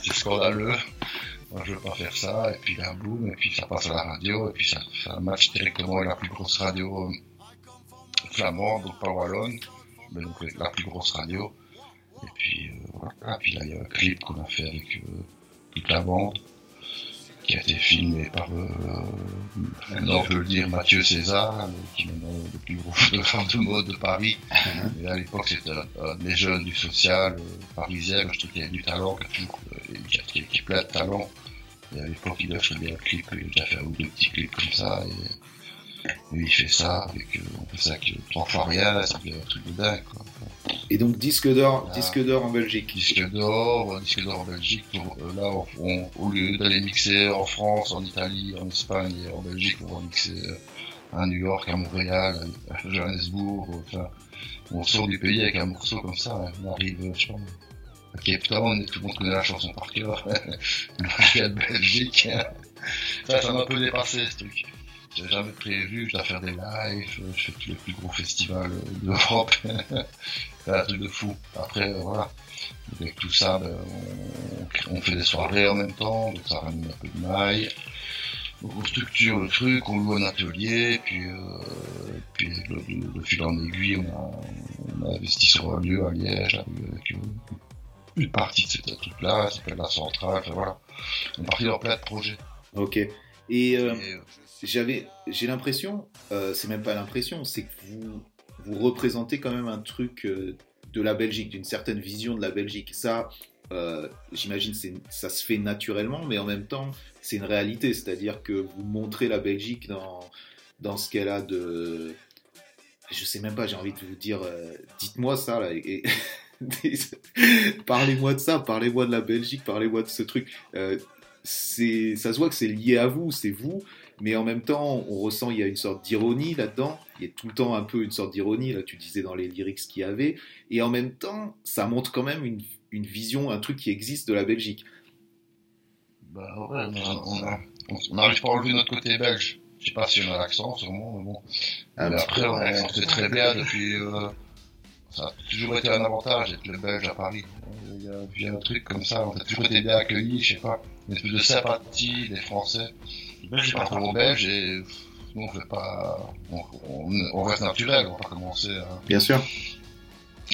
C'est scandaleux. Moi je veux pas faire ça. Et puis là boum. Et puis ça passe à la radio. Et puis ça, ça match directement avec la plus grosse radio euh, flamande donc pas wallonne mais donc la plus grosse radio. Et puis euh, voilà. Puis là il y a un clip qu'on a fait avec euh, toute la bande qui a été filmé par, euh, non, je veux le dire, Mathieu César, qui est maintenant le plus gros photographe de mode de Paris. Et à l'époque, c'était un, des jeunes du social euh, parisien, je trouve qu'il y a du talent, qui a, qui, qui, plein de talent. Et à l'époque, il a fait des clips, il a déjà fait un ou deux petits clips comme ça. Et, lui, il fait ça, avec, euh, on fait ça avec trois fois rien, fait un truc de dingue, quoi. Et donc disque d'or, disque d'or en Belgique. Disque d'or, disque d'or en Belgique. Euh, là, on, au lieu d'aller mixer en France, en Italie, en Espagne et en Belgique, on va mixer euh, à New York, à Montréal, à Johannesburg. Enfin, on sort du pays avec un morceau comme ça. Hein. On arrive, je sais à Cape Town et tout le monde connaît la chanson par cœur. Le de Belgique. ça, ça m'a un peu dépassé ce truc. J'ai jamais prévu, je dois faire des lives, je fais tous les plus gros festivals d'Europe. c'est un truc de fou. Après, euh, voilà. Avec tout ça, ben, on, on, fait des soirées en même temps, donc ça ramène un peu de maille. Donc on structure le truc, on loue un atelier, puis, euh, puis le, le, fil en aiguille, on a, on a, investi sur un lieu à Liège avec, euh, une partie de ce truc-là, ça s'appelle la centrale, enfin, voilà. On est parti dans plein de projets. Ok. Et, euh, Et j'avais, j'ai l'impression, euh, c'est même pas l'impression, c'est que vous, vous représentez quand même un truc euh, de la Belgique, d'une certaine vision de la Belgique. Ça, euh, j'imagine, ça se fait naturellement, mais en même temps, c'est une réalité, c'est-à-dire que vous montrez la Belgique dans, dans ce qu'elle a de. Je sais même pas, j'ai envie de vous dire, dites-moi ça parlez-moi de ça, parlez-moi de la Belgique, parlez-moi de ce truc. C'est, ça se voit que c'est lié à vous, c'est vous, mais en même temps, on ressent il y a une sorte d'ironie là-dedans. Il y a tout le temps un peu une sorte d'ironie, là tu disais dans les lyrics qu'il y avait, et en même temps, ça montre quand même une, une vision, un truc qui existe de la Belgique. Bah ouais, on n'arrive pas à enlever notre côté belge. Je sais pas si on a l'accent, sûrement, mais bon. Ah, mais après, on sait très bien depuis. Euh, ça a toujours été un avantage d'être le belge à Paris. Il y a, il y a un truc comme ça, on a toujours été bien accueillis, je sais pas, une espèce de sympathie des Français. Je suis pas trop belge et Nous, on fait pas, on, on, on reste naturel, on va pas commencer à... Bien sûr.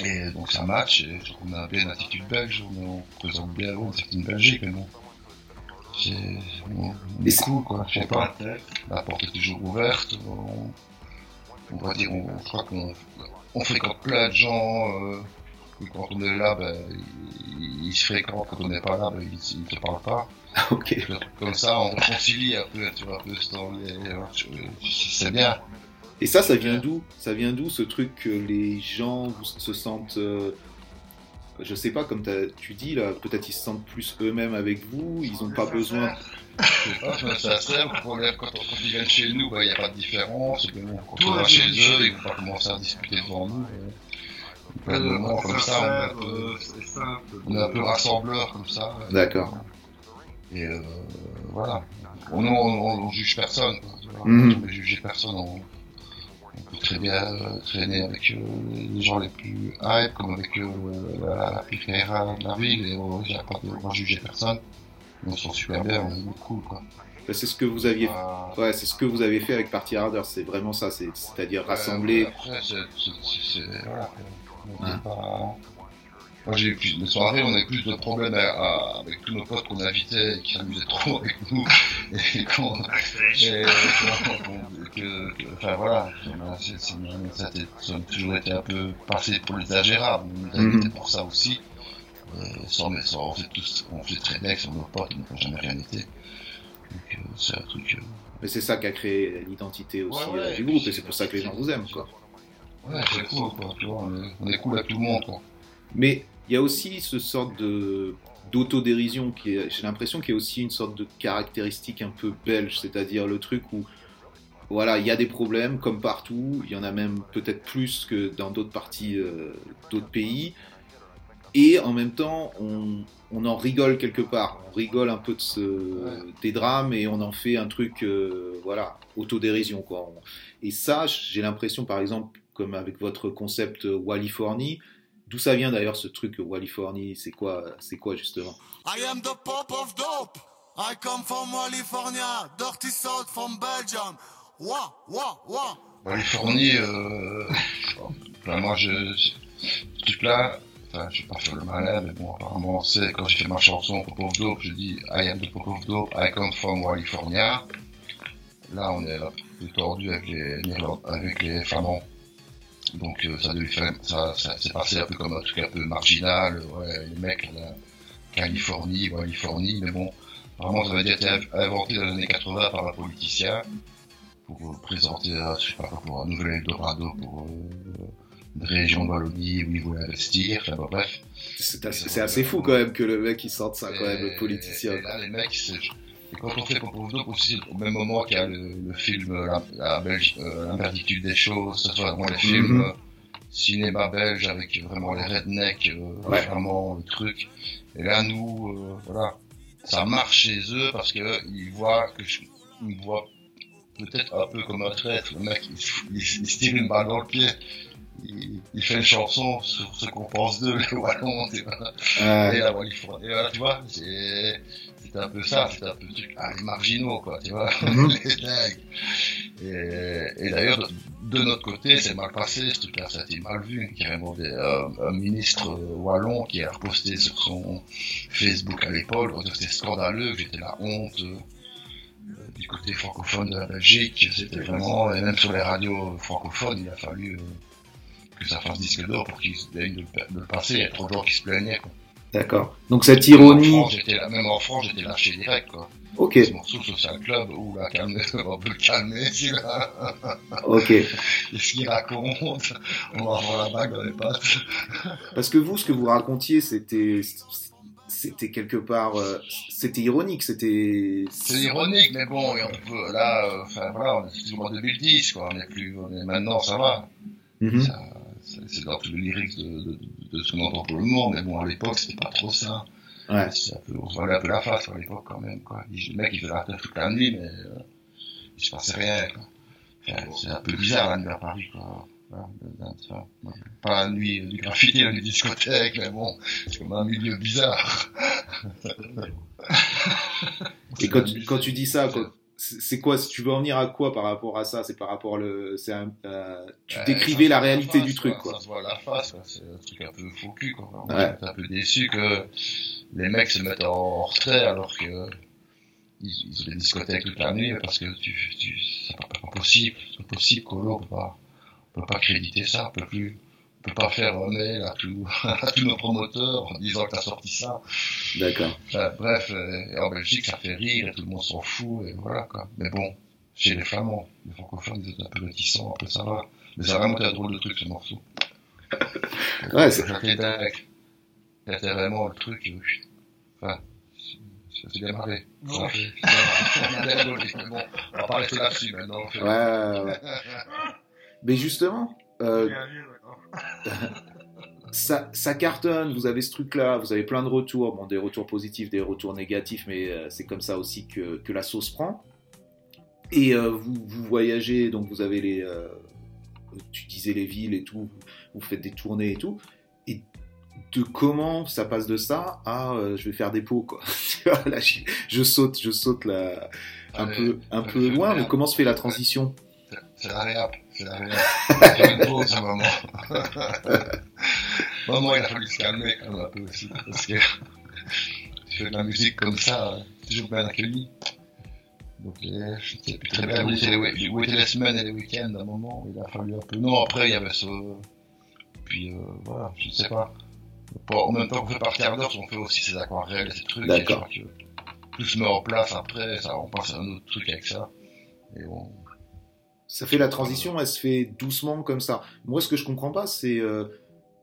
Et donc ça match, et je trouve qu'on a bien une attitude belge, on, on présente bien on c'est une Belgique, mais bon. C'est, on, on Et est c'est- cool, quoi, je sais pas. La porte est toujours ouverte, on, on va dire, on, je crois qu'on on fréquente plein de gens, euh, que quand on est là, ben, ils, se fréquentent, quand on n'est pas là, ben, ils, ne se parlent pas. Ok. Comme ça, on réconcilie un peu, tu vois, un peu c'est bien. Et ça, ça vient d'où? Ça vient d'où ce truc que les gens se sentent, euh, je sais pas, comme t'as- tu dis là, peut-être ils se sentent plus eux-mêmes avec vous, ils ont pas besoin. Je sais pas, je me ça sert, le problème, quand, ils viennent chez nous, il n'y a pas de différence, quand Tout on va est chez eux, ils vont pas commencer à discuter devant nous. Euh, comme ça, on est un peu, euh, c'est simple. on est un peu rassembleur comme ça. D'accord. Et euh, voilà. On, on juge personne. Quoi. Mhm. On peut juger personne. On, on peut très bien euh, traîner avec euh, les gens les plus hype, comme avec la, la de la ville, et on n'a pas de juger personne. On s'en super bien, on est cool quoi. C'est ce que vous aviez. Ouais, c'est ce que vous avez fait avec Party Harder, c'est vraiment ça, c'est- c'est-à-dire rassembler. Moi, j'ai eu plus de soirées, on a eu plus de problèmes avec tous nos potes qu'on invitait et qui s'amusaient trop avec nous. Et qu'on, Et, euh, que- enfin voilà, ça, a toujours été un peu passé pour l'exagérable. On nous a Mhm. invité pour ça aussi. Euh, sans, mais sans, on fait tous, on fait très bien sur nos potes, ils n'ont jamais rien été. Donc euh, c'est un truc. euh, Mais c'est ça qui a créé l'identité aussi euh, du et groupe, et c'est pour ça que les gens vous aiment, quoi. ouais, c'est cool quoi. Tu vois, on est, on cool avec tout le monde quoi. Mais il y a aussi ce sorte de d'autodérision qui est, j'ai l'impression qu'il y a aussi une sorte de caractéristique un peu belge, c'est-à-dire le truc où voilà, il y a des problèmes comme partout, il y en a même peut-être plus que dans d'autres parties euh, d'autres pays, et en même temps on, on en rigole quelque part, on rigole un peu de ce, des drames et on en fait un truc euh, voilà autodérision quoi. Et ça, j'ai l'impression par exemple comme avec votre concept euh, Wallifornie, D'où ça vient d'ailleurs ce truc Wallifornie C'est quoi, c'est quoi justement? I am the pop of dope. I come from California, dirty south from Belgium. Wah, wah, wah. Californie, euh, enfin, moi je, ce truc-là, enfin, je vais pas faire le malin, mais bon, apparemment, c'est quand j'ai fait ma chanson Pop of Dope, je dis I am the Pop of Dope, I come from California. Là, on est plus tordu avec les, avec les Flamands. Donc, euh, ça devait faire, ça, ça s'est passé un peu comme un truc un peu marginal, ouais, les mecs, la Californie, Californie, mais bon, vraiment, ça avait été inventé dans les années 80 par un politicien pour euh, présenter, euh, je sais pas pour un nouvel Eldorado pour euh, une région de Wallonie où il voulait investir, enfin bon, bref. C'est assez, fou quand même que le mec il sorte ça quand même, le politicien. Et là, les mecs, c'est- et quand on fait Pop of Dope aussi, au même moment qu'il y a le, le film La, la Belge, euh, L'inverditude des choses, ce soit vraiment les films Mhm. euh, cinéma belge avec vraiment les rednecks, euh, Ouais. vraiment le truc. Et là, nous, euh, voilà, ça marche chez eux parce que euh, ils voient que je, ils me voient peut-être un peu comme un traître. Le mec, il, il se tire une balle dans le pied. Il, il fait une chanson sur ce qu'on pense d'eux, les Wallons, tu vois. Euh, Et faut- et voilà, tu vois, c'est, c'est un peu ça, c'est un peu le truc, ah, les marginaux, quoi, tu vois, Mhm. les dingues. Et, et d'ailleurs, de, de notre côté, c'est mal passé, ce truc-là, ça a été mal vu. Carrément, des, euh, un ministre wallon qui a reposté sur son Facebook à l'époque, c'était scandaleux, que j'étais la honte euh, du côté francophone de la Belgique, c'était vraiment, et même sur les radios francophones, il a fallu euh, que ça fasse disque d'or pour qu'ils se plaignent de, le- passer, il y a trop de gens qui se plaignaient, quoi. D'accord. Donc cette Même en ironie. France, j'étais là- même en France, j'étais lâché direct, quoi. Ok, Ce morceau Social Club, ou la calme, on peut le calmer, celui-là. ok. Qu'est-ce qu'il raconte? On va avoir la bague dans les pattes. Parce que vous, ce que vous racontiez, c'était, c'était quelque part, euh, c'était ironique, c'était. C'est ironique, mais bon, et on peut, là, euh, voilà, on est toujours en 2010, quoi. On est plus, on est, maintenant, ça va. Ça, c'est dans tout le lyrique de, de, de ce qu'on entend pour le monde, mais bon, à l'époque, c'était pas trop ça. Ouais. C'est un peu, on se voilait un peu la face à l'époque quand même, quoi. Le mec, il faisait la teuf toute la nuit, mais euh, il se passait rien, quoi. Enfin, c'est un peu bizarre la nuit à Paris, quoi. Enfin, pas la nuit du graffiti, la nuit discothèque, mais bon, c'est comme un milieu bizarre. Et quand, tu- quand tu dis ça, quand- c'est quoi Si tu veux en venir à quoi par rapport à ça? C'est par rapport le, c'est un, euh, tu Ouais, décrivais ça la réalité face, du truc, quoi. Ça se voit à la face. C'est un truc un peu faux cul, quoi. On Ouais. est un peu déçu que les mecs se mettent en retrait alors que ils, ils ont des discothèques toute la nuit parce que tu, tu, c'est pas, pas possible. C'est pas possible, Colo. On peut pas, on peut pas créditer ça. On peut plus, on peut pas faire un mail à, tous à tous nos promoteurs en disant que t'as sorti ça. D'accord. Enfin, bref, euh, en Belgique, ça fait rire et tout le monde s'en fout et voilà, quoi. Mais bon, chez les Flamands, les francophones, ils étaient un peu réticents, un peu ça va. Mais ça a vraiment été un drôle de truc, ce morceau. Ouais, c'est-. C'était vraiment le truc, euh, enfin, ça s'est bien marré. Ouais. bon, on va pas rester là-dessus maintenant. Ouais, ouais, ouais. Mais justement, euh, ça, ça cartonne, vous avez ce truc-là, vous avez plein de retours, bon, des retours positifs, des retours négatifs, mais euh, c'est comme ça aussi que, que la sauce prend. Et euh, vous, vous voyagez, donc vous avez les. euh, tu disais les villes et tout, vous faites des tournées et tout. Et de comment ça passe de ça à je vais faire des pots, quoi. Là, je, je saute, je saute là, un peu, un peu loin, mais comment se fait la transition? C'est- C'est la réap, c'est la. C'est une pause, un moment. Maman, il a fallu se calmer quand même un peu aussi, parce que je fais de la musique comme ça, euh, c'est toujours bien accueilli. Donc, euh, je sais plus très bien où étaient les, semaines et les week-ends à un moment, il a fallu un peu. Non, après, il y avait ce. Puis, euh, voilà, je ne sais pas. En même temps qu'on fait par quart d'heure, on fait aussi ces aquarelles et ces trucs. D'accord. Tout se met en place après, ça, on passe à un autre truc avec ça. Et bon, Ça fait la transition, elle se fait doucement comme ça. Moi, ce que je comprends pas, c'est euh,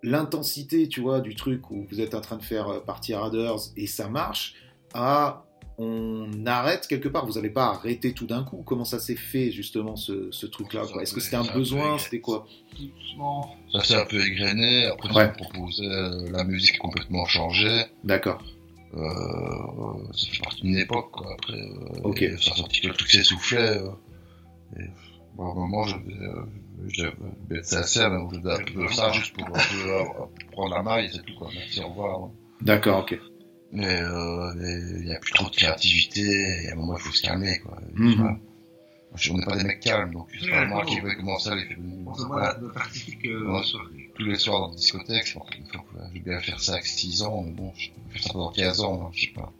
l'intensité, tu vois, du truc où vous êtes en train de faire euh, partie Raiders et ça marche, à on arrête quelque part. Vous n'allez pas arrêter tout d'un coup. Comment ça s'est fait justement ce, ce truc-là Est-ce que c'était un besoin? C'était quoi? Doucement. Ça s'est un peu égrené, après Ouais. on proposait euh, la musique complètement changée, D'accord. euh, ça fait partie d'une époque quoi, après euh, ça a sorti que le truc s'essoufflait, euh, et bon, à un moment euh, je devais être sincère, mais je devais peu ça juste pour un peu euh, prendre la maille et c'est tout quoi, merci, au revoir. D'accord, ok. Mais euh, il y a plus trop de créativité, et à un moment il faut se calmer quoi. Mhm. Voilà. On n'est pas des mecs calmes, donc c'est pas moi qui vais commencer à les faire. La- artistique euh, tous les soirs dans la discothèque. Une fois que, euh, je vais bien faire ça avec 6 ans, mais bon, je vais faire ça pendant 15 ans, moi, je sais pas.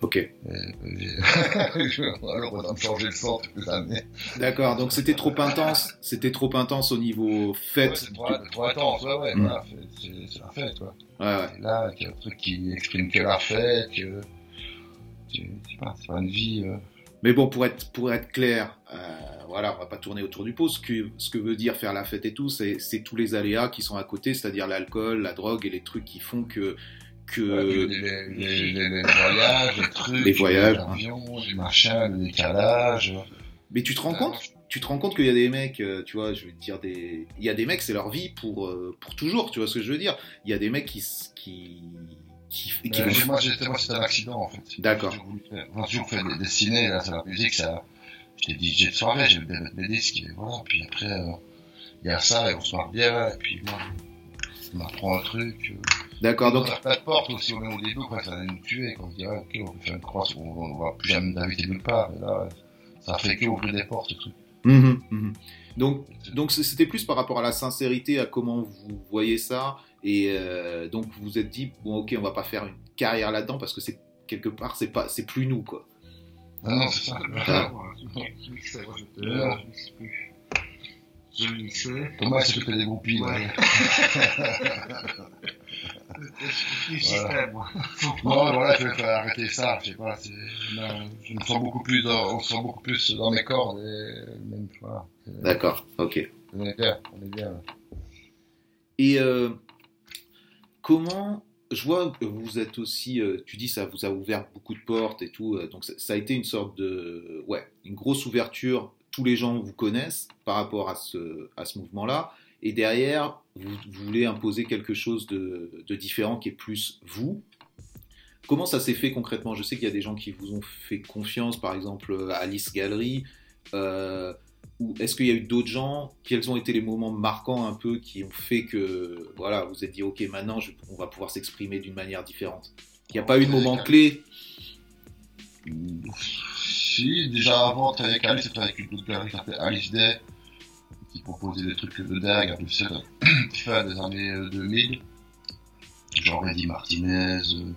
Ok. Euh, Alors on va me changer le sang toutes les années. D'accord. Donc c'était trop intense. C'était trop intense au niveau Ouais, fête. c'est trop, trop intense, ouais, ouais, Mm. voilà, c'est- c'est c'est la fête, quoi. Ouais, ouais. Là, il y a un truc qui exprime que la fête, que. Je sais pas, c'est pas une vie. euh, Mais bon, pour être, pour être clair, euh, voilà, on va pas tourner autour du pot. Ce que, ce que veut dire faire la fête et tout, c'est c'est tous les aléas qui sont à côté, c'est-à-dire l'alcool, la drogue et les trucs qui font que. Que... les, les, les, les- les voyages, les trucs, Les l'avion, les machins, le décalage. Mais tu te rends compte tu te rends compte qu'il y a des mecs, euh, tu vois, je vais te dire des, il y a des mecs, c'est leur vie pour euh, pour toujours, tu vois ce que je veux dire. Il y a des mecs qui qui qui, qui Euh, moi, c'était un accident, en fait. D'accord. J'ai toujours fait des, ciné, là, c'est la musique, ça. J'étais DJ de soirée, j'ai mettre mes disques, et voilà. Puis après, euh, il y a ça, et on se marre bien, et puis moi, on apprend un truc. Euh, D'accord, donc on a pas de porte aussi, au début, quoi, ça allait nous tuer, quand on se dit, ah, ok, on peut faire une croix, on, on va plus jamais d'inviter nulle part, et là, ça fait que ouvrir des portes, ce truc. Mhm, mhm. donc donc c'était plus par rapport à la sincérité, à comment vous voyez ça, et euh, donc vous vous êtes dit bon ok, on va pas faire une carrière là-dedans parce que c'est quelque part c'est pas c'est plus nous quoi. Non, non, c'est ça. Ah. Je mixais, moi j'étais là, je mixe plus. Je mixais. Thomas, c'est que des groupies, là. Ouais. Moi. Non, voilà, je vais arrêter ça, je sais pas, je me sens beaucoup plus dans, on se sent beaucoup plus dans mes cordes, et même, voilà. D'accord, ok. On est bien, on est bien. là. Et euh, comment je vois que vous êtes aussi, euh, tu dis ça vous a ouvert beaucoup de portes et tout, euh, donc ça, ça a été une sorte de, ouais, une grosse ouverture. Tous les gens vous connaissent par rapport à ce, à ce mouvement-là, et derrière vous, vous voulez imposer quelque chose de, de différent qui est plus vous. Comment ça s'est fait concrètement? Je sais qu'il y a des gens qui vous ont fait confiance, par exemple à Alice Gallery. Euh, ou est-ce qu'il y a eu d'autres gens? Quels ont été les moments marquants un peu qui ont fait que voilà, vous vous êtes dit ok maintenant je- on va pouvoir s'exprimer d'une manière différente? Il n'y a pas eu de moment clé? Si, déjà avant travailler avec Alice, c'était avec une autre galerie qui s'appelait Alice Day, qui proposait des trucs de dingue à Bruxelles, fin des années euh, 2000. Genre Eddie Martinez, euh,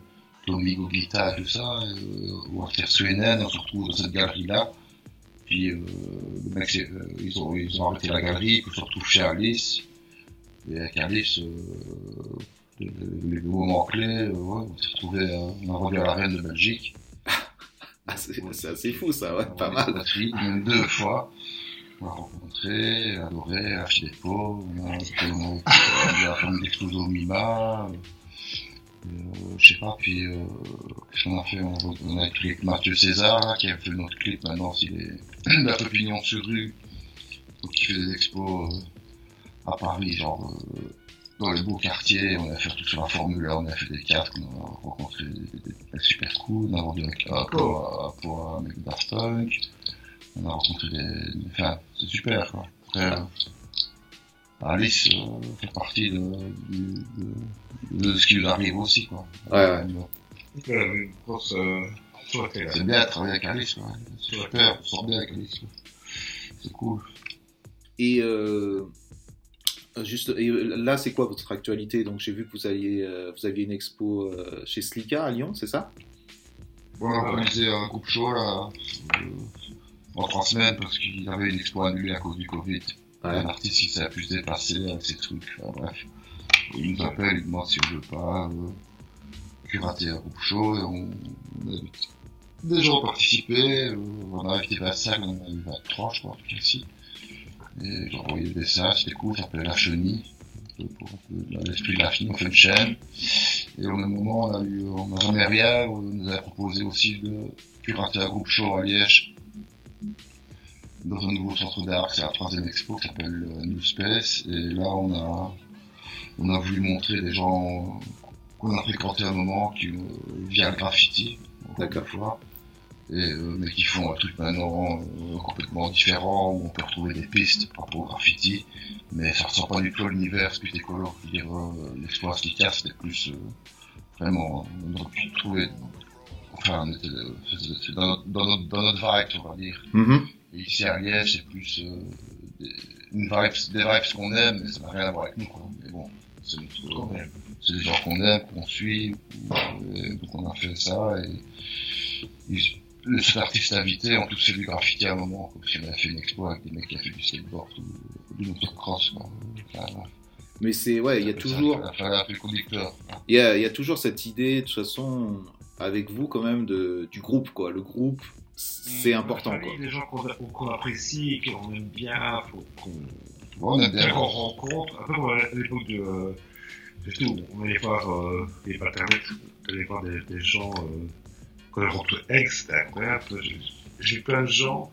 Tommy Gogita tout ça, euh, Walter Suenen, on se retrouve dans cette galerie-là. Puis euh, le mec, euh, ils, ont, ils ont arrêté la galerie, puis on se retrouve chez Alice. Et avec Alice, euh, les, moments clés, euh, ouais, on s'est retrouvé, euh, on a à la Reine de Belgique. Ah, c'est assez fou ça, ouais, pas On mal. même deux fois. On a rencontré, adoré, des pots, on a on a la famille d'Exploso Mima, euh, je sais pas, puis euh, qu'est-ce qu'on a fait? On, on a avec Mathieu César, qui a fait notre clip. Maintenant, il est la Pépignon sur rue, donc il fait des expos euh, à Paris, genre euh, dans les beaux quartiers, on a fait tout sur la Formule 1, on a fait des cartes, on a rencontré des, des, des super cool, on a vendu un pour, pour mec de Daft Punk, on a rencontré des, c'est super, quoi. Après, euh, Alice euh, fait partie de, de, de, de ce qui nous arrive aussi, quoi. Ouais, grosse euh. C'est bien de travailler avec Alice, quoi. C'est super, on sort bien avec Alice, quoi. C'est cool. Et euh, juste, et là, c'est quoi votre actualité? Donc, j'ai vu que vous alliez, euh, vous aviez une expo euh, chez Slika à Lyon, c'est ça? On a organisé un groupe show, là, euh, en trois semaines, parce qu'il y avait une expo annulée à cause du Covid. Un artiste qui s'est plus déplacé avec ses trucs, enfin, bref. Il nous appelle, il demande si on veut pas euh, curater un groupe show, et on, on a des gens ont participé, euh, on a invité 25, on en a eu 23, je crois, tout ici. Et j'ai envoyé des messages, c'était cool, ça s'appelait La Chenille. Pour un peu dans l'esprit de la chenille, on fait une chaîne. Et au même moment, on a eu, on a jamais rien, on nous a proposé aussi de curater un groupe show à Liège. Dans un nouveau centre d'art, c'est la troisième expo qui s'appelle euh, New Space. Et là, on a, on a voulu montrer des gens qu'on a fréquenté un moment, qui, euh, via le graffiti. D'accord. fois. Et, euh, mais qui font un truc maintenant euh, complètement différent, où on peut retrouver des pistes par rapport au graffiti, mais ça ressort pas du tout à l'univers veux dire, euh, l'exploit Stika, c'était plus, euh, vraiment, on aurait pu trouver, enfin, on était, c'est- c'est dans notre, dans notre, dans notre vibe, on va dire. Mhm. Et ici à Liège, c'est plus euh, des, une vibe, des vibes qu'on aime, mais ça n'a rien à voir avec nous, quoi. Mais bon, c'est c'est des gens qu'on aime, qu'on suit, ou, euh, donc on a fait ça et, le cet artiste invité ont tous fait du graffiti à un moment, comme si on avait fait une expo avec des mecs qui ont fait du skateboard ou du motocross, quoi. Enfin, Mais c'est, ouais, il y a toujours, y a, il y a toujours cette idée, de toute façon, avec vous quand même, de, du groupe, quoi. Le groupe, c'est important, quoi. Des gens qu'on qu'on apprécie, qu'on aime bien, faut qu'on Bon, on aime bien. qu'on rencontre. Un peu comme à l'époque de. euh, Surtout, on allait voir euh, des internet, on allait voir des, des gens euh, qu'on a rencontrés ex, c'était incroyable. J'ai- plein de gens,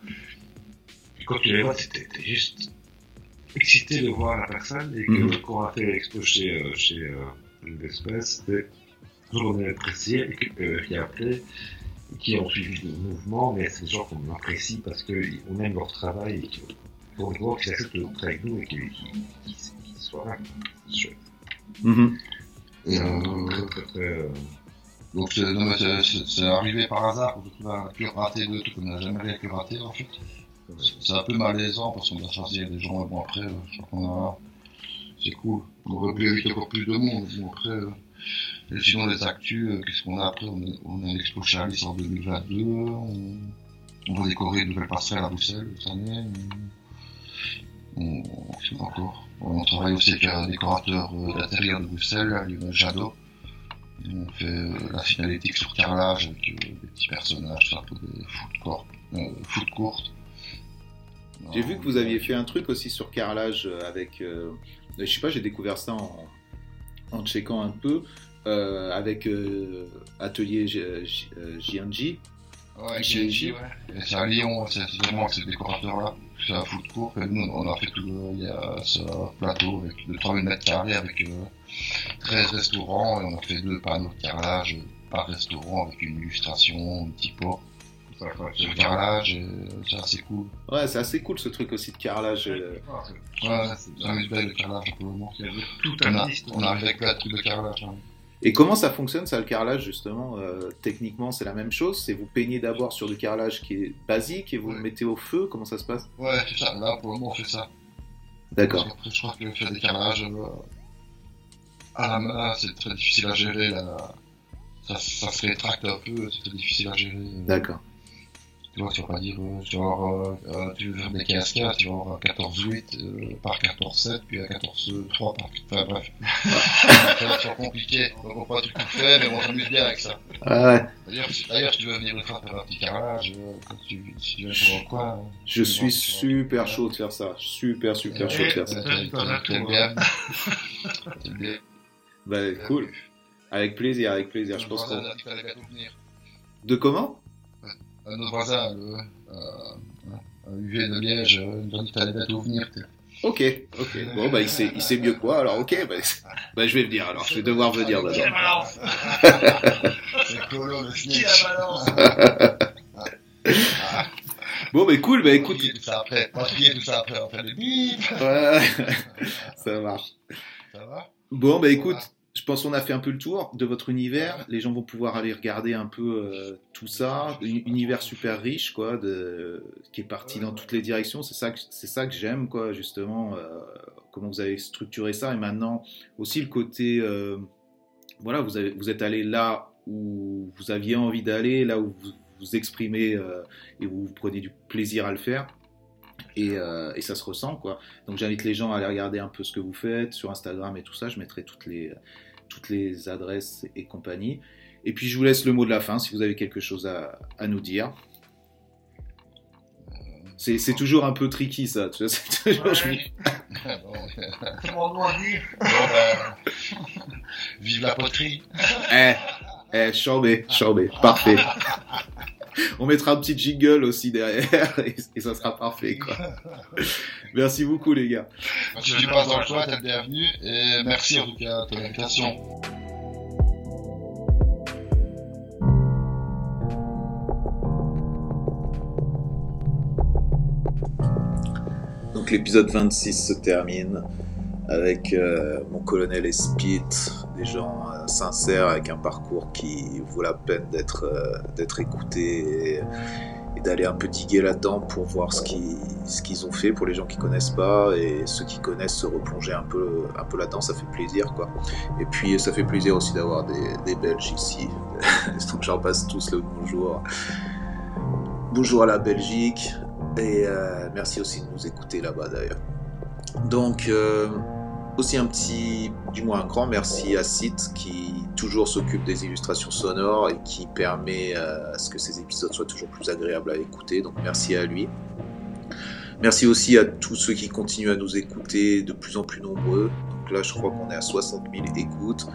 et quand tu les vois, t'es juste excité de voir la personne, et que Mhm. quand on a fait l'expo chez, euh, chez euh, l'espèce, c'était et euh, qui a appelé, et qui ont suivi le mouvement, mais c'est des gens qu'on apprécie parce qu'on aime leur travail et qu'on voit qu'ils acceptent de travailler avec nous et qu'ils soient là. C'est chouette. Mhm. Et, euh, Très, très, très, euh, Donc c'est arrivé par hasard qu'on trouve un curaté de trucs qu'on n'a jamais rien curaté en fait. C'est- un peu malaisant parce qu'on a choisir des gens, bon après, euh, je crois qu'on a... C'est cool. On aurait pu inviter encore plus de monde, bon après... euh, sinon les actus, euh, qu'est-ce qu'on a après? On a, l'expo Charlie en 2022, on, on va décorer une nouvelle passerelle à Bruxelles cette année. On, encore travaille aussi avec un décorateur euh, d'intérieur de Bruxelles, Lionel Jadot. On fait euh, la signalétique sur carrelage avec euh, des petits personnages, pour des. Euh, foot courtes. J'ai vu que vous aviez fait un truc aussi sur carrelage avec. je sais pas, j'ai découvert ça en, en checkant un peu. Euh, avec euh, Atelier J- J- euh, JNJ. Ouais, c'est à Lyon, c'est c'est vraiment avec ces décorateurs-là. C'est un foot court, et nous, on a fait tout le, il y a ce plateau avec de 3000 mètres carrés avec euh, 13 restaurants, et on a fait deux panneaux de carrelage par restaurant avec une illustration, un petit pot le carrelage, et euh, c'est assez cool. Ouais, c'est assez cool ce truc aussi de carrelage. euh. Ouais, c'est un belle le carrelage pour le moment. Il y avait tout On un a, on arrive avec plein de trucs de carrelage. hein. Et comment ça fonctionne, ça, le carrelage, justement euh, Techniquement, c'est la même chose C'est vous peignez d'abord sur du carrelage qui est basique et vous le mettez au feu Comment ça se passe? Ouais, c'est ça. Là, pour le moment, on fait ça. D'accord. Après, je crois que faire des carrelages euh, à la main, c'est très difficile à gérer. Là. Ça, ça se rétracte un peu, c'est très difficile à gérer. D'accord. Tu vois, tu vas pas dire, euh, tu vas avoir, euh, euh, tu veux faire des 15-15, tu vas avoir un 14-8 euh, par 14-7, puis un 14-3 par... Enfin bref. c'est compliqué, on comprend pas tout ce qu'on fait, mais on s'amuse bien avec ça. Ouais. D'ailleurs, si, d'ailleurs, si tu veux venir une fois faire un petit carrelage, quand tu, si tu sur le coin... euh, Je suis super chaud de faire ça. Super, super chaud de faire ça. Ouais, t'aimes- bien. T'aimes bien. Bah, cool. Avec plaisir, avec plaisir. Je pense qu'on... venir. De comment? Un autre voisin, le, euh, un UV de Liège, euh, il m'a dit fallait bientôt venir. Ok, ok. Bon, bah, il sait, il sait mieux que moi, alors ok. Bah, bah, je vais venir, alors. Je vais devoir venir Qui la d'abord. balance? C'est Colo, le Qui la balance? Bon, bah, cool. Bah, écoute. Trier tout ça après. Pas trier tout ça après, on fait le bip. Ouais, ça marche. Ça va? Bon, bah, écoute. Je pense qu'on a fait un peu le tour de votre univers. Les gens vont pouvoir aller regarder un peu euh, tout ça. Un univers super riche, quoi, de, qui est parti dans toutes les directions. C'est ça que, c'est ça que j'aime, quoi, justement. euh, comment vous avez structuré ça. Et maintenant, aussi le côté. euh, voilà, vous, avez, vous êtes allé là où vous aviez envie d'aller, là où vous vous exprimez et où vous prenez du plaisir à le faire. Et, euh, et ça se ressent, quoi. Donc j'invite les gens à aller regarder un peu ce que vous faites sur Instagram et tout ça. Je mettrai toutes les, toutes les adresses et compagnie. Et puis je vous laisse le mot de la fin si vous avez quelque chose à, à nous dire. C'est, c'est toujours un peu tricky ça. Tu vois, c'est toujours, je me- Ouais. Bon, Comment doit dire bon, ben, Vive la poterie. Eh, eh, chambé, chambé, parfait. On mettra un petit jingle aussi derrière et, et ça sera parfait, quoi. Merci beaucoup, les gars. Si tu passes dans le choix, t'es bienvenu. Et merci en tout cas de ton invitation. Donc l'épisode 26 se termine avec euh, mon colonel et Spit, des gens euh, sincères avec un parcours qui vaut la peine d'être euh, écouté et, d'aller un peu diguer là-dedans pour voir ce qu'ils ce ont fait pour les gens qui connaissent pas et ceux qui connaissent se replonger un peu un peu là-dedans, ça fait plaisir quoi. Et puis ça fait plaisir aussi d'avoir des, Belges ici, donc j'en passe tous le bonjour. Bonjour à la Belgique, et euh, merci aussi de nous écouter là-bas d'ailleurs. Donc, aussi un petit, du moins un grand merci à Site qui toujours s'occupe des illustrations sonores et qui permet euh, à ce que ces épisodes soient toujours plus agréables à écouter. Donc, merci à lui. Merci aussi à tous ceux qui continuent à nous écouter, de plus en plus nombreux. Donc là, je crois qu'on est à 60 000 écoutes.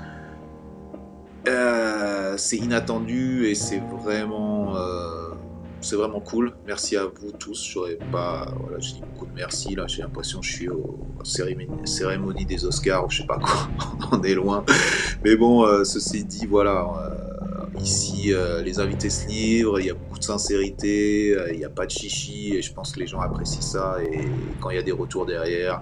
Euh, c'est inattendu et c'est vraiment, euh, c'est vraiment cool. Merci à vous tous. J'aurais pas, voilà, je dis beaucoup de merci. J'ai l'impression que je suis au cérémonie, des Oscars ou je sais pas quoi. On est loin. Mais bon, euh, ceci dit, voilà. euh, ici, euh, les invités se livrent. Il y a beaucoup de sincérité. il n'y a pas de chichi et je pense que les gens apprécient ça. Et quand il y a des retours derrière.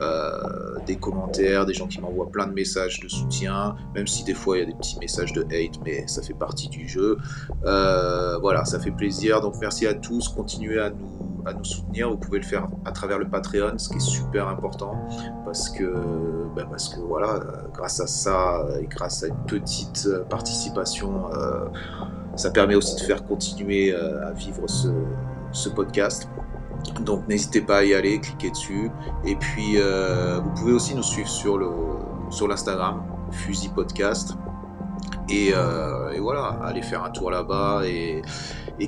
Euh, des commentaires, des gens qui m'envoient plein de messages de soutien, même si des fois il y a des petits messages de hate, mais ça fait partie du jeu. Euh, voilà, ça fait plaisir. Donc merci à tous. Continuez à nous, à nous soutenir. Vous pouvez le faire à travers le Patreon, ce qui est super important parce que, ben parce que voilà, euh, grâce à ça et grâce à une petite participation, ça permet aussi de faire continuer à vivre ce podcast. Donc n'hésitez pas à y aller, cliquez dessus. Et puis euh, vous pouvez aussi nous suivre sur le sur l'Instagram, Fusil Podcast. Et, euh, voilà, allez faire un tour là-bas et,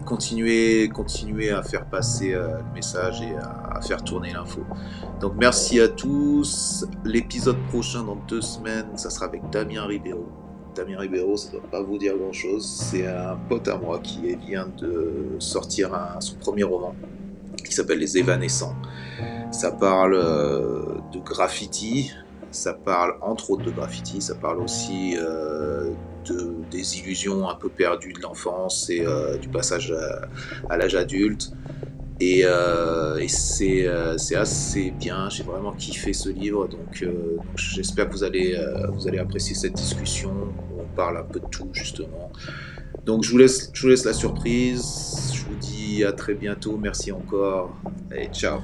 continuer, continuer à faire passer euh, le message et à, faire tourner l'info. Donc merci à tous. L'épisode prochain dans deux semaines, ça sera avec Damien Ribeiro. Damien Ribeiro, ça ne doit pas vous dire grand-chose. C'est un pote à moi qui vient de sortir son premier roman qui s'appelle Les Évanescents. Ça parle euh, de graffiti, ça parle entre autres de graffiti, ça parle aussi euh, de, des illusions un peu perdues de l'enfance et euh, du passage à, l'âge adulte. Et, c'est assez bien, j'ai vraiment kiffé ce livre, donc, j'espère que vous allez, vous allez apprécier cette discussion on parle un peu de tout justement. Donc je vous laisse, je vous laisse la surprise, je vous à très bientôt, merci encore et ciao.